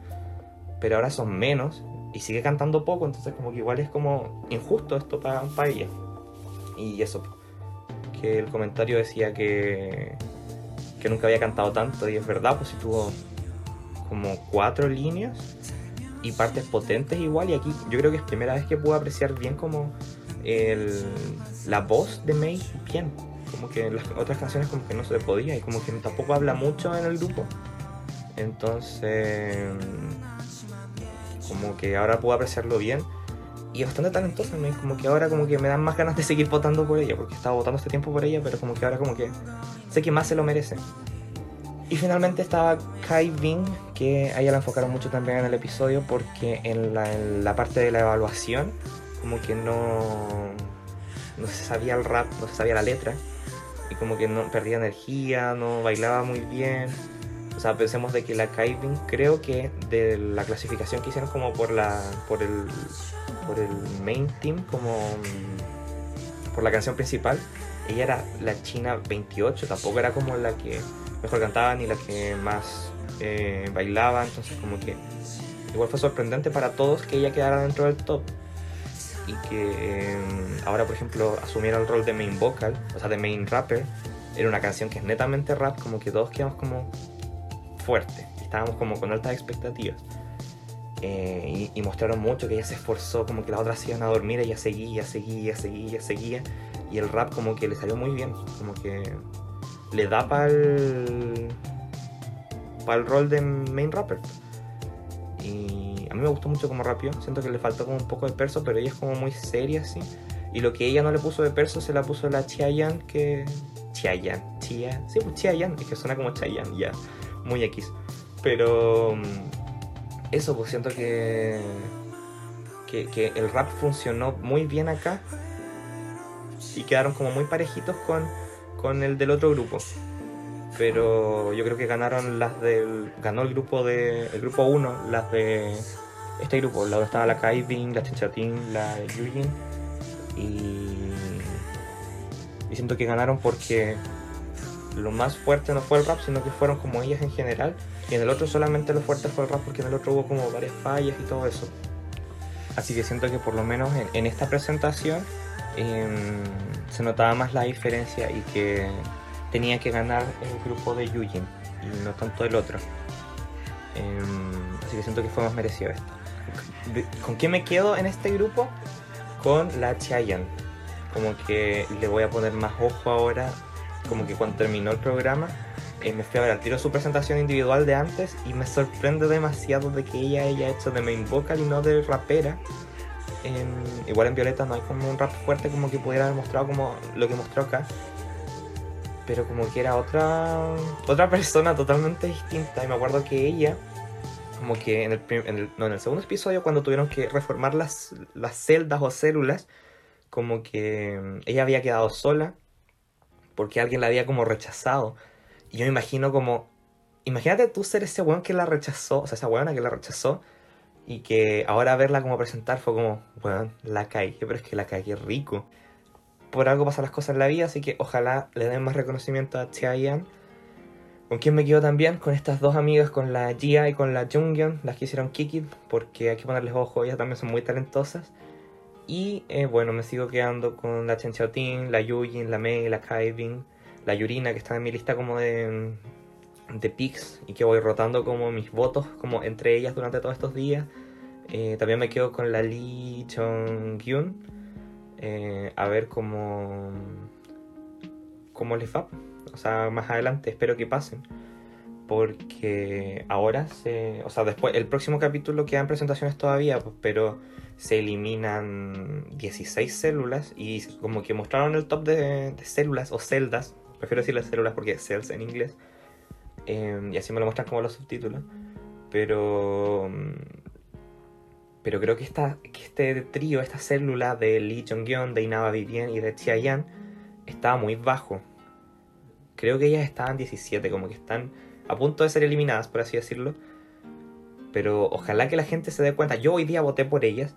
Pero ahora son menos y sigue cantando poco, entonces como que igual es como injusto esto para ella. Y eso, que el comentario decía que, que nunca había cantado tanto y es verdad, pues si tuvo como cuatro líneas y partes potentes igual. Y aquí yo creo que es primera vez que puedo apreciar bien como el, la voz de May bien. Como que en las otras canciones como que no se podía y como que tampoco habla mucho en el grupo. Entonces, como que ahora puedo apreciarlo bien. Y bastante talentosa, como que ahora como que me dan más ganas de seguir votando por ella, porque estaba votando este tiempo por ella, pero como que ahora como que sé que más se lo merece. Y finalmente estaba Kai Bing, que a ella la enfocaron mucho también en el episodio porque en la, parte de la evaluación como que no, no se sabía el rap, no se sabía la letra y como que no perdía energía, no bailaba muy bien. O sea, pensemos de que la Kai Bing creo que de la clasificación que hicieron como por la por el por el main team como por la canción principal, ella era la china 28, tampoco era como la que mejor cantaba ni la que más eh, bailaba, entonces como que igual fue sorprendente para todos que ella quedara dentro del top. y que em, ahora, por ejemplo, asumieron el rol de main vocal, o sea, de main rapper, era una canción que es netamente rap, como que todos quedamos como fuerte, estábamos como con altas expectativas. Eh, y, mostraron mucho que ella se esforzó, como que las otras iban a dormir, ella seguía, seguía, seguía, seguía. Y el rap como que le salió muy bien, como que le da para el, para el rol de main rapper. Y a mí me gustó mucho como rapió, siento que le faltó como un poco de perso, pero ella es como muy seria así. Y lo que ella no le puso de perso se la puso la Chiayan, que... Chiayan, Chia... Sí, pues Chiayan, es que suena como Chayan, ya, muy X. Pero eso, pues siento que, que, el rap funcionó muy bien acá y quedaron como muy parejitos con, con el del otro grupo. Pero yo creo que ganaron las del. ganó el grupo de. el grupo 1, las de este grupo, la donde estaba la Kaibin, la Chinchatín, la Yujin. Y. Y siento que ganaron porque lo más fuerte no fue el rap, sino que fueron como ellas en general. Y en el otro solamente lo fuerte fue el rap porque en el otro hubo como varias fallas y todo eso. Así que siento que por lo menos en, esta presentación em, se notaba más la diferencia y que tenía que ganar el grupo de Yujin y no tanto el otro. Em, así que siento que fue más merecido esto. ¿Con quién me quedo en este grupo? Con la Chayan. Como que le voy a poner más ojo ahora. Como que cuando terminó el programa eh, me fui a ver tiro su presentación individual de antes y me sorprende demasiado de que ella haya hecho de main vocal y no de rapera. Igual en Violeta no hay como un rap fuerte como que pudiera haber mostrado como lo que mostró acá. Pero como que era otra otra persona totalmente distinta. Y me acuerdo que ella, como que en el, en el, no, en el segundo episodio, cuando tuvieron que reformar las, las celdas o células, como que mm, ella había quedado sola porque alguien la había como rechazado. Y yo me imagino como. Imagínate tú ser ese weón que la rechazó, o sea, esa weona que la rechazó, y que ahora verla como presentar fue como, weón, la caí, pero es que la caí rico. Por algo pasan las cosas en la vida, así que ojalá le den más reconocimiento a Chiayan. ¿Con quién me quedo también? Con estas dos amigas, con la Jia y con la Jungyeon, las que hicieron Kikid, porque hay que ponerles ojo, ellas también son muy talentosas. Y eh, bueno, me sigo quedando con la Chen Xiaoting, la Yujin, la Mei, la Kaibin, la Yurina, que está en mi lista como de, de picks y que voy rotando como mis votos como entre ellas durante todos estos días. Eh, también me quedo con la Lee Chong-gyun. Eh, a ver cómo, cómo les va. O sea, más adelante espero que pasen. Porque ahora se. O sea, después. El próximo capítulo quedan presentaciones todavía, pues, pero se eliminan 16 células. Y como que mostraron el top de, de células o celdas prefiero decir las células porque cells en inglés. Em, y así me lo muestran como los subtítulos. Pero. Pero creo que, esta, que este trío, esta célula de Lee Jong-yeon, de Inaba Vivien y de Chia Yan estaba muy bajo. Creo que ellas estaban 17, como que están a punto de ser eliminadas, por así decirlo. Pero ojalá que la gente se dé cuenta. Yo hoy día voté por ellas.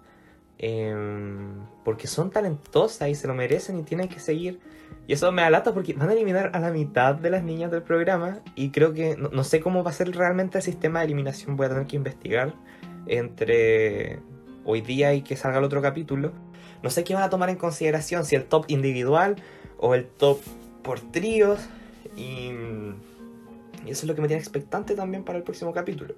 Em, porque son talentosas y se lo merecen y tienen que seguir y eso me alata porque van a eliminar a la mitad de las niñas del programa y creo que no, sé cómo va a ser realmente el sistema de eliminación. Voy a tener que investigar entre hoy día y que salga el otro capítulo. No sé qué van a tomar en consideración, si el top individual o el top por tríos. Y, y eso es lo que me tiene expectante también para el próximo capítulo.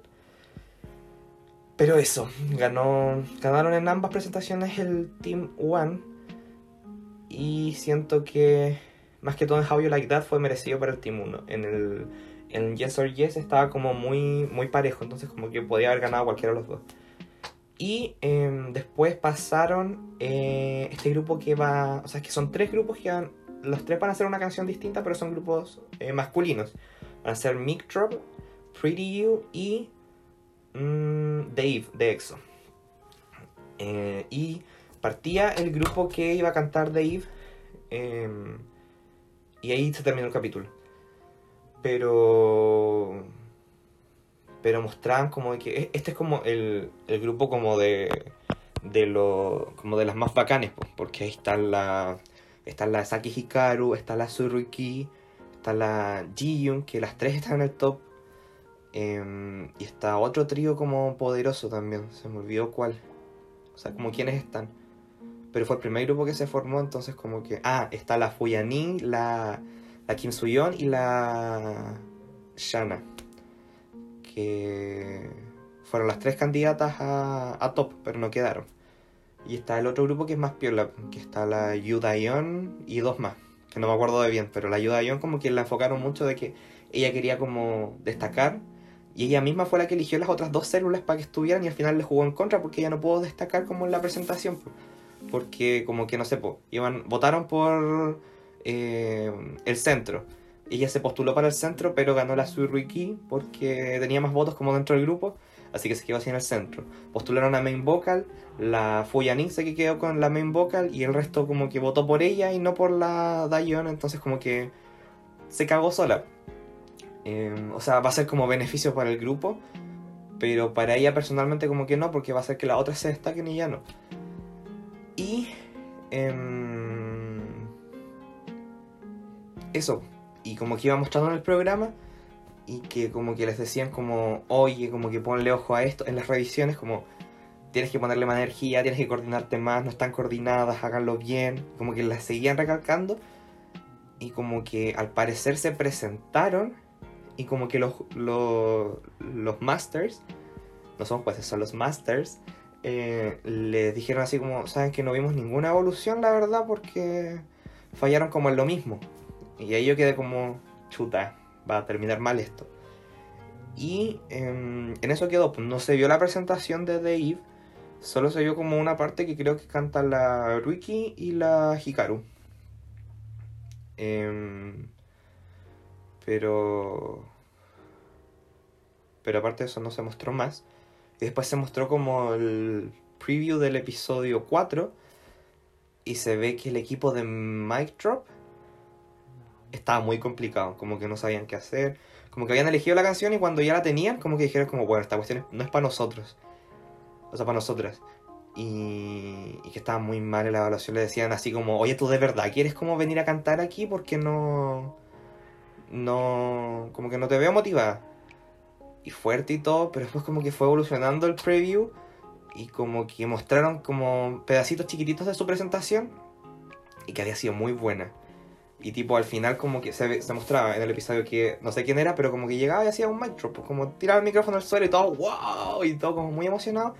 Pero eso, ganó, ganaron en ambas presentaciones el Team One y siento que más que todo en How You Like That fue merecido para el Team 1. En el en Yes or Yes estaba como muy, muy parejo, entonces como que podía haber ganado cualquiera de los dos. Y em, después pasaron eh, este grupo que va, o sea, que son tres grupos que van, los tres van a hacer una canción distinta, pero son grupos eh, masculinos. Van a ser Mic Drop, Pretty You y mm, Dave de EXO. Eh, y partía el grupo que iba a cantar Dave. Em, y ahí se terminó el capítulo. Pero. Pero mostraban como que. E, este es como el, el grupo como de. De lo. como de las más bacanes, porque ahí está la. Está la Saki Hikaru, está la Suruki, está la Jiyun, que las tres están en el top. Em, y está otro trío como poderoso también, se me olvidó cuál. O sea, como quiénes están. pero fue el primer grupo que se formó, entonces como que... Ah, está la Fuyani, la, la Kim Suyon y la Shana, que fueron las tres candidatas a, a top, pero no quedaron. Y está el otro grupo que es más piola, que está la Yudayon y dos más, que no me acuerdo de bien, pero la Yudayon como que la enfocaron mucho de que ella quería como destacar y ella misma fue la que eligió las otras dos células para que estuvieran y al final le jugó en contra porque ella no pudo destacar como en la presentación. Porque como que no sé, iban, votaron por eh, el centro. Ella se postuló para el centro, pero ganó la Suiriki porque tenía más votos como dentro del grupo, así que se quedó así en el centro. Postularon a Main Vocal, la Fuyanin se quedó con la Main Vocal y el resto como que votó por ella y no por la Dayon, entonces como que se cagó sola. Em, o sea, va a ser como beneficio para el grupo, pero para ella personalmente como que no, porque va a hacer que la otra se destaquen y ya no. Y... Em, eso. Y como que iba mostrando en el programa y que como que les decían como, oye, como que ponle ojo a esto en las revisiones, como tienes que ponerle más energía, tienes que coordinarte más, no están coordinadas, háganlo bien, como que las seguían recalcando y como que al parecer se presentaron y como que los, los, los masters, no son jueces, son los masters, eh, les dijeron así como, saben que no vimos ninguna evolución, la verdad, porque fallaron como en lo mismo. Y ahí yo quedé como, chuta, va a terminar mal esto. Y em, en eso quedó, pues no se vio la presentación de Dave, solo se vio como una parte que creo que canta la Ruiki y la Hikaru. Em, pero... Pero aparte de eso no se mostró más. Y después se mostró como el preview del episodio 4. Y se ve que el equipo de Mic Drop estaba muy complicado. Como que no sabían qué hacer. Como que habían elegido la canción y cuando ya la tenían, como que dijeron como, bueno, esta cuestión no es para nosotros. O sea, para nosotras. Y, y, que estaba muy mal en la evaluación. Le decían así como, oye, ¿tú de verdad quieres como venir a cantar aquí? Porque no... No... Como que no te veo motivada y fuerte y todo, pero después como que fue evolucionando el preview y como que mostraron como pedacitos chiquititos de su presentación y que había sido muy buena. Y tipo al final como que se, se mostraba en el episodio que no sé quién era, pero como que llegaba y hacía un mic drop, pues como tiraba el micrófono al suelo y todo, wow, y todo como muy emocionado.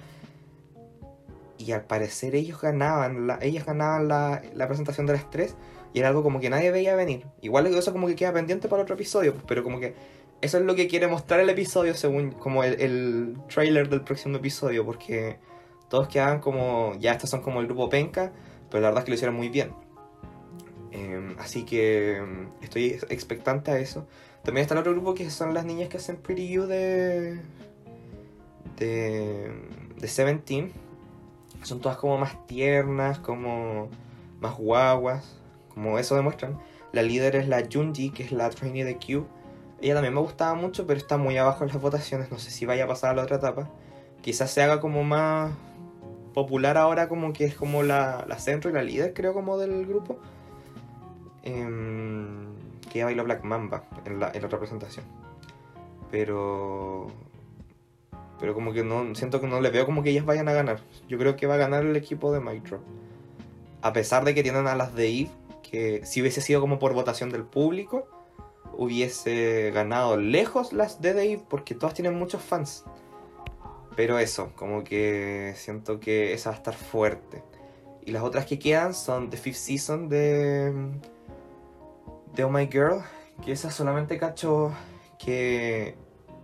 Y al parecer ellos ganaban, la, ellas ganaban la, la presentación de las tres y era algo como que nadie veía venir. Igual eso como que queda pendiente para otro episodio, pues, pero como que eso es lo que quiere mostrar el episodio según como el, el trailer del próximo episodio, porque todos quedan como, ya estos son como el grupo penca, pero la verdad es que lo hicieron muy bien. Eh, así que em, estoy expectante a eso. También está el otro grupo que son las niñas que hacen Pretty You de, de, de Seventeen. Son todas como más tiernas, como más guaguas, como eso demuestran. La líder es la Junji, que es la trainee de Q ella también me gustaba mucho, pero está muy abajo en las votaciones. No sé si vaya a pasar a la otra etapa. Quizás se haga como más popular ahora, como que es como la, la centro y la líder, creo, como del grupo. Eh, que ella bailó Black Mamba en la, en la otra presentación. Pero. Pero como que no. Siento que no le veo como que ellas vayan a ganar. Yo creo que va a ganar el equipo de Micro. A pesar de que tienen a las de Eve, que si hubiese sido como por votación del público hubiese ganado lejos las Dave porque todas tienen muchos fans. Pero eso, como que siento que esa va a estar fuerte. Y las otras que quedan son The Fifth Season de, de Oh My Girl, que esa solamente cacho que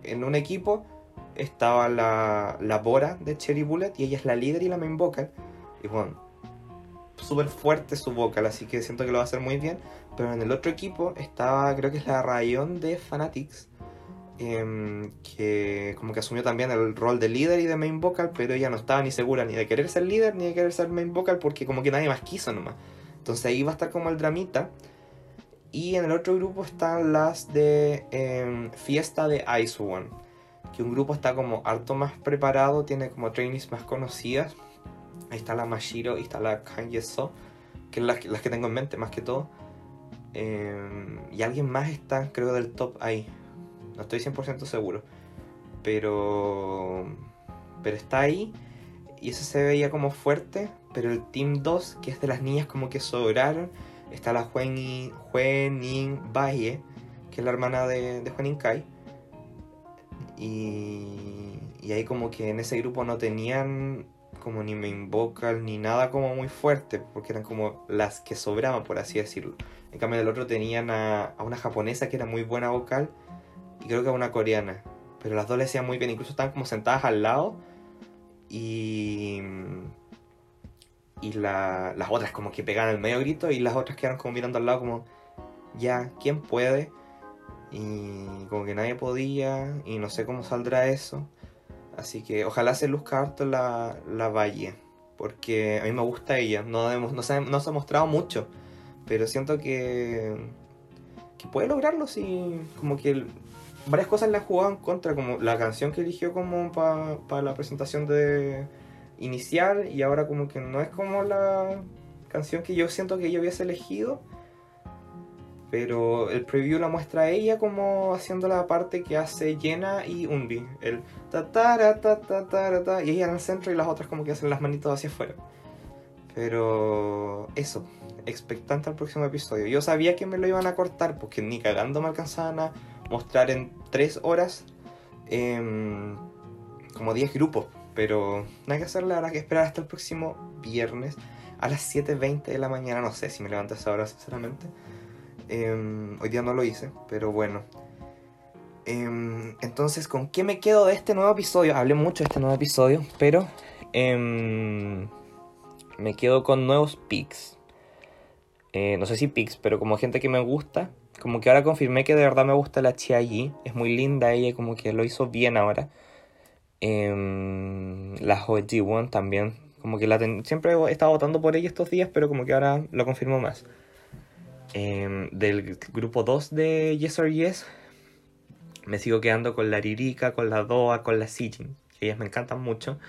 en un equipo estaba la, la Bora de Cherry Bullet y ella es la líder y la main vocal. Y bueno, súper fuerte su vocal, así que siento que lo va a hacer muy bien. Pero en el otro equipo estaba, creo que es la Rayon de Fanatics, eh, que como que asumió también el rol de líder y de main vocal, pero ella no estaba ni segura ni de querer ser líder ni de querer ser main vocal porque como que nadie más quiso nomás. Entonces ahí va a estar como el dramita. Y en el otro grupo están las de eh, Fiesta de Ice One, que un grupo está como harto más preparado, tiene como trainees más conocidas. Ahí está la Mashiro y está la Kanye So, que es las, las que tengo en mente más que todo. Eh, y alguien más está, creo, del top ahí. No estoy 100% seguro. Pero. Pero está ahí. Y eso se veía como fuerte. pero el Team 2, que es de las niñas como que sobraron, está la Huenin Valle, que es la hermana de, de Juanin Kai. Y, y ahí como que en ese grupo no tenían como ni main vocal ni nada como muy fuerte, porque eran como las que sobraban, por así decirlo. En cambio, del otro tenían a, a una japonesa que era muy buena vocal y creo que a una coreana. Pero las dos le hacían muy bien, incluso estaban como sentadas al lado y. Y la, las otras como que pegaban el medio grito y las otras quedaron como mirando al lado como, ya, ¿quién puede? Y como que nadie podía y no sé cómo saldrá eso. Así que ojalá se luzca harto la, la Valle, porque a mí me gusta ella. No, hemos, no, se, no se ha mostrado mucho, pero siento que, que puede lograrlo si como que varias cosas le han jugado en contra, como la canción que eligió como para pa la presentación de inicial y ahora como que no es como la canción que yo siento que yo hubiese elegido pero el preview la muestra a ella como haciendo la parte que hace Jenna y Unbi. El ta ta ta ta ta ta y ella en el centro y las otras como que hacen las manitos hacia afuera. Pero eso, expectante al próximo episodio. Yo sabía que me lo iban a cortar porque ni cagando me alcanzaban a mostrar en 3 horas eh, como 10 grupos. Pero hay que hacerle, ahora que esperar hasta el próximo viernes a las 7.20 de la mañana. No sé si me levanto a esa hora, sinceramente. Eh, hoy día no lo hice, pero bueno. Eh, entonces, ¿con qué me quedo de este nuevo episodio? Hablé mucho de este nuevo episodio, pero em, me quedo con nuevos pics. Eh, no sé si pics, pero como gente que me gusta. Como que ahora confirmé que de verdad me gusta la Chia Yi. Es muy linda ella, como que lo hizo bien ahora. La Ji Won también. Como que la siempre he estado votando por ella estos días, pero como que ahora lo confirmo más. Em, del grupo 2 de Yes or Yes, me sigo quedando con la Ririka, con la Doa, con la Sijin, que ellas me encantan mucho.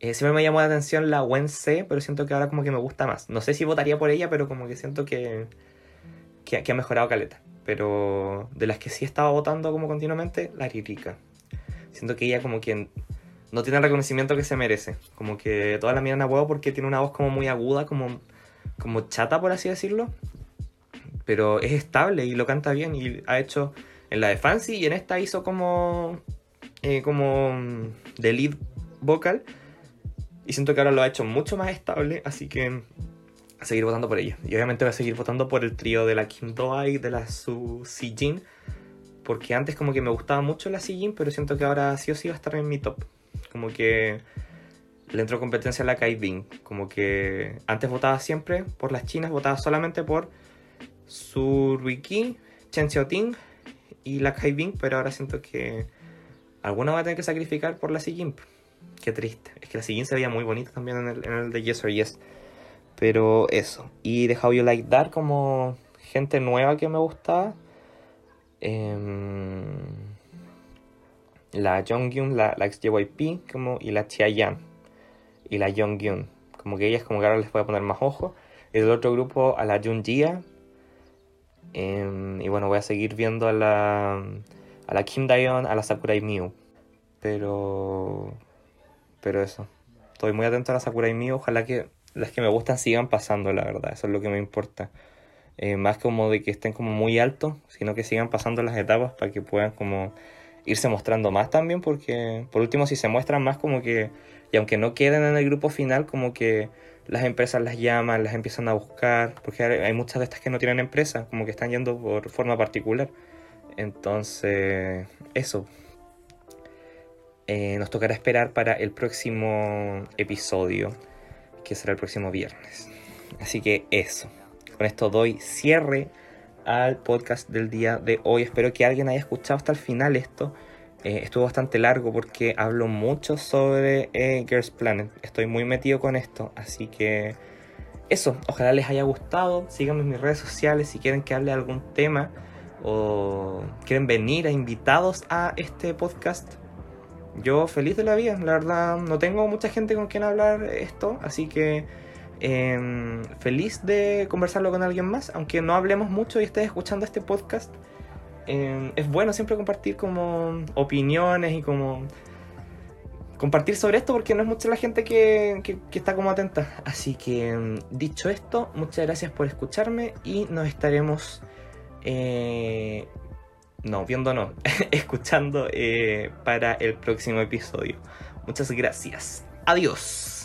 Eh, siempre me llamó la atención la Wense, pero siento que ahora como que me gusta más. No sé si votaría por ella, pero como que siento que, que, ha mejorado caleta. Pero de las que sí estaba votando como continuamente, la Ririka. Siento que ella como que no tiene el reconocimiento que se merece. Como que toda la miran a huevo porque tiene una voz como muy aguda, como, como chata, por así decirlo pero es estable y lo canta bien y ha hecho en la de Fancy y en esta hizo como eh, como de lead vocal y siento que ahora lo ha hecho mucho más estable así que a seguir votando por ella. Y obviamente voy a seguir votando por el trío de la Kim Do y de la Su Si Jin porque antes como que me gustaba mucho la Si Jin pero siento que ahora sí o sí va a estar en mi top. Como que le entró competencia a la Kai Bing como que antes votaba siempre por las chinas votaba solamente por Surwiki, Chen Xiaoting y la Kai Bing, pero ahora siento que alguna va a tener que sacrificar por la Jin. Qué triste. Es que la Jin se veía muy bonita también en el, en el, de Yes or Yes. Pero eso. Y de How You Like That como gente nueva que me gustaba. Eh, la Jonghyun, la, la ex JYP como, y la Chia Yan. Y la Jonghyun. Como que ellas como que ahora les voy a poner más ojo. Y del otro grupo a la Junjia Em, y bueno, voy a seguir viendo a la, a la Kim Dayon, a la Sakurai Miu. Pero. Pero eso. Estoy muy atento a la Sakurai Miu. Ojalá que las que me gustan sigan pasando, la verdad. Eso es lo que me importa. Eh, más como de que estén como muy altos, sino que sigan pasando las etapas para que puedan como irse mostrando más también. Porque por último, si se muestran más, como que. Y aunque no queden en el grupo final, como que las empresas las llaman, las empiezan a buscar, porque hay muchas de estas que no tienen empresa, como que están yendo por forma particular. Entonces, eso. Eh, nos tocará esperar para el próximo episodio, que será el próximo viernes. Así que eso. Con esto doy cierre al podcast del día de hoy. Espero que alguien haya escuchado hasta el final esto eh, estuvo bastante largo porque hablo mucho sobre eh, Girls Planet. Estoy muy metido con esto, así que eso, ojalá les haya gustado. Síganme en mis redes sociales si quieren que hable de algún tema o quieren venir a invitados a este podcast. Yo feliz de la vida, la verdad no tengo mucha gente con quien hablar esto, así que em, feliz de conversarlo con alguien más, aunque no hablemos mucho y estés escuchando este podcast. Em, es bueno siempre compartir como opiniones y como compartir sobre esto porque no es mucha la gente que, que, que está como atenta. Así que mm, dicho esto, muchas gracias por escucharme y nos estaremos... Eh, no, viendo no, <laughs> escuchando eh, para el próximo episodio. Muchas gracias. Adiós.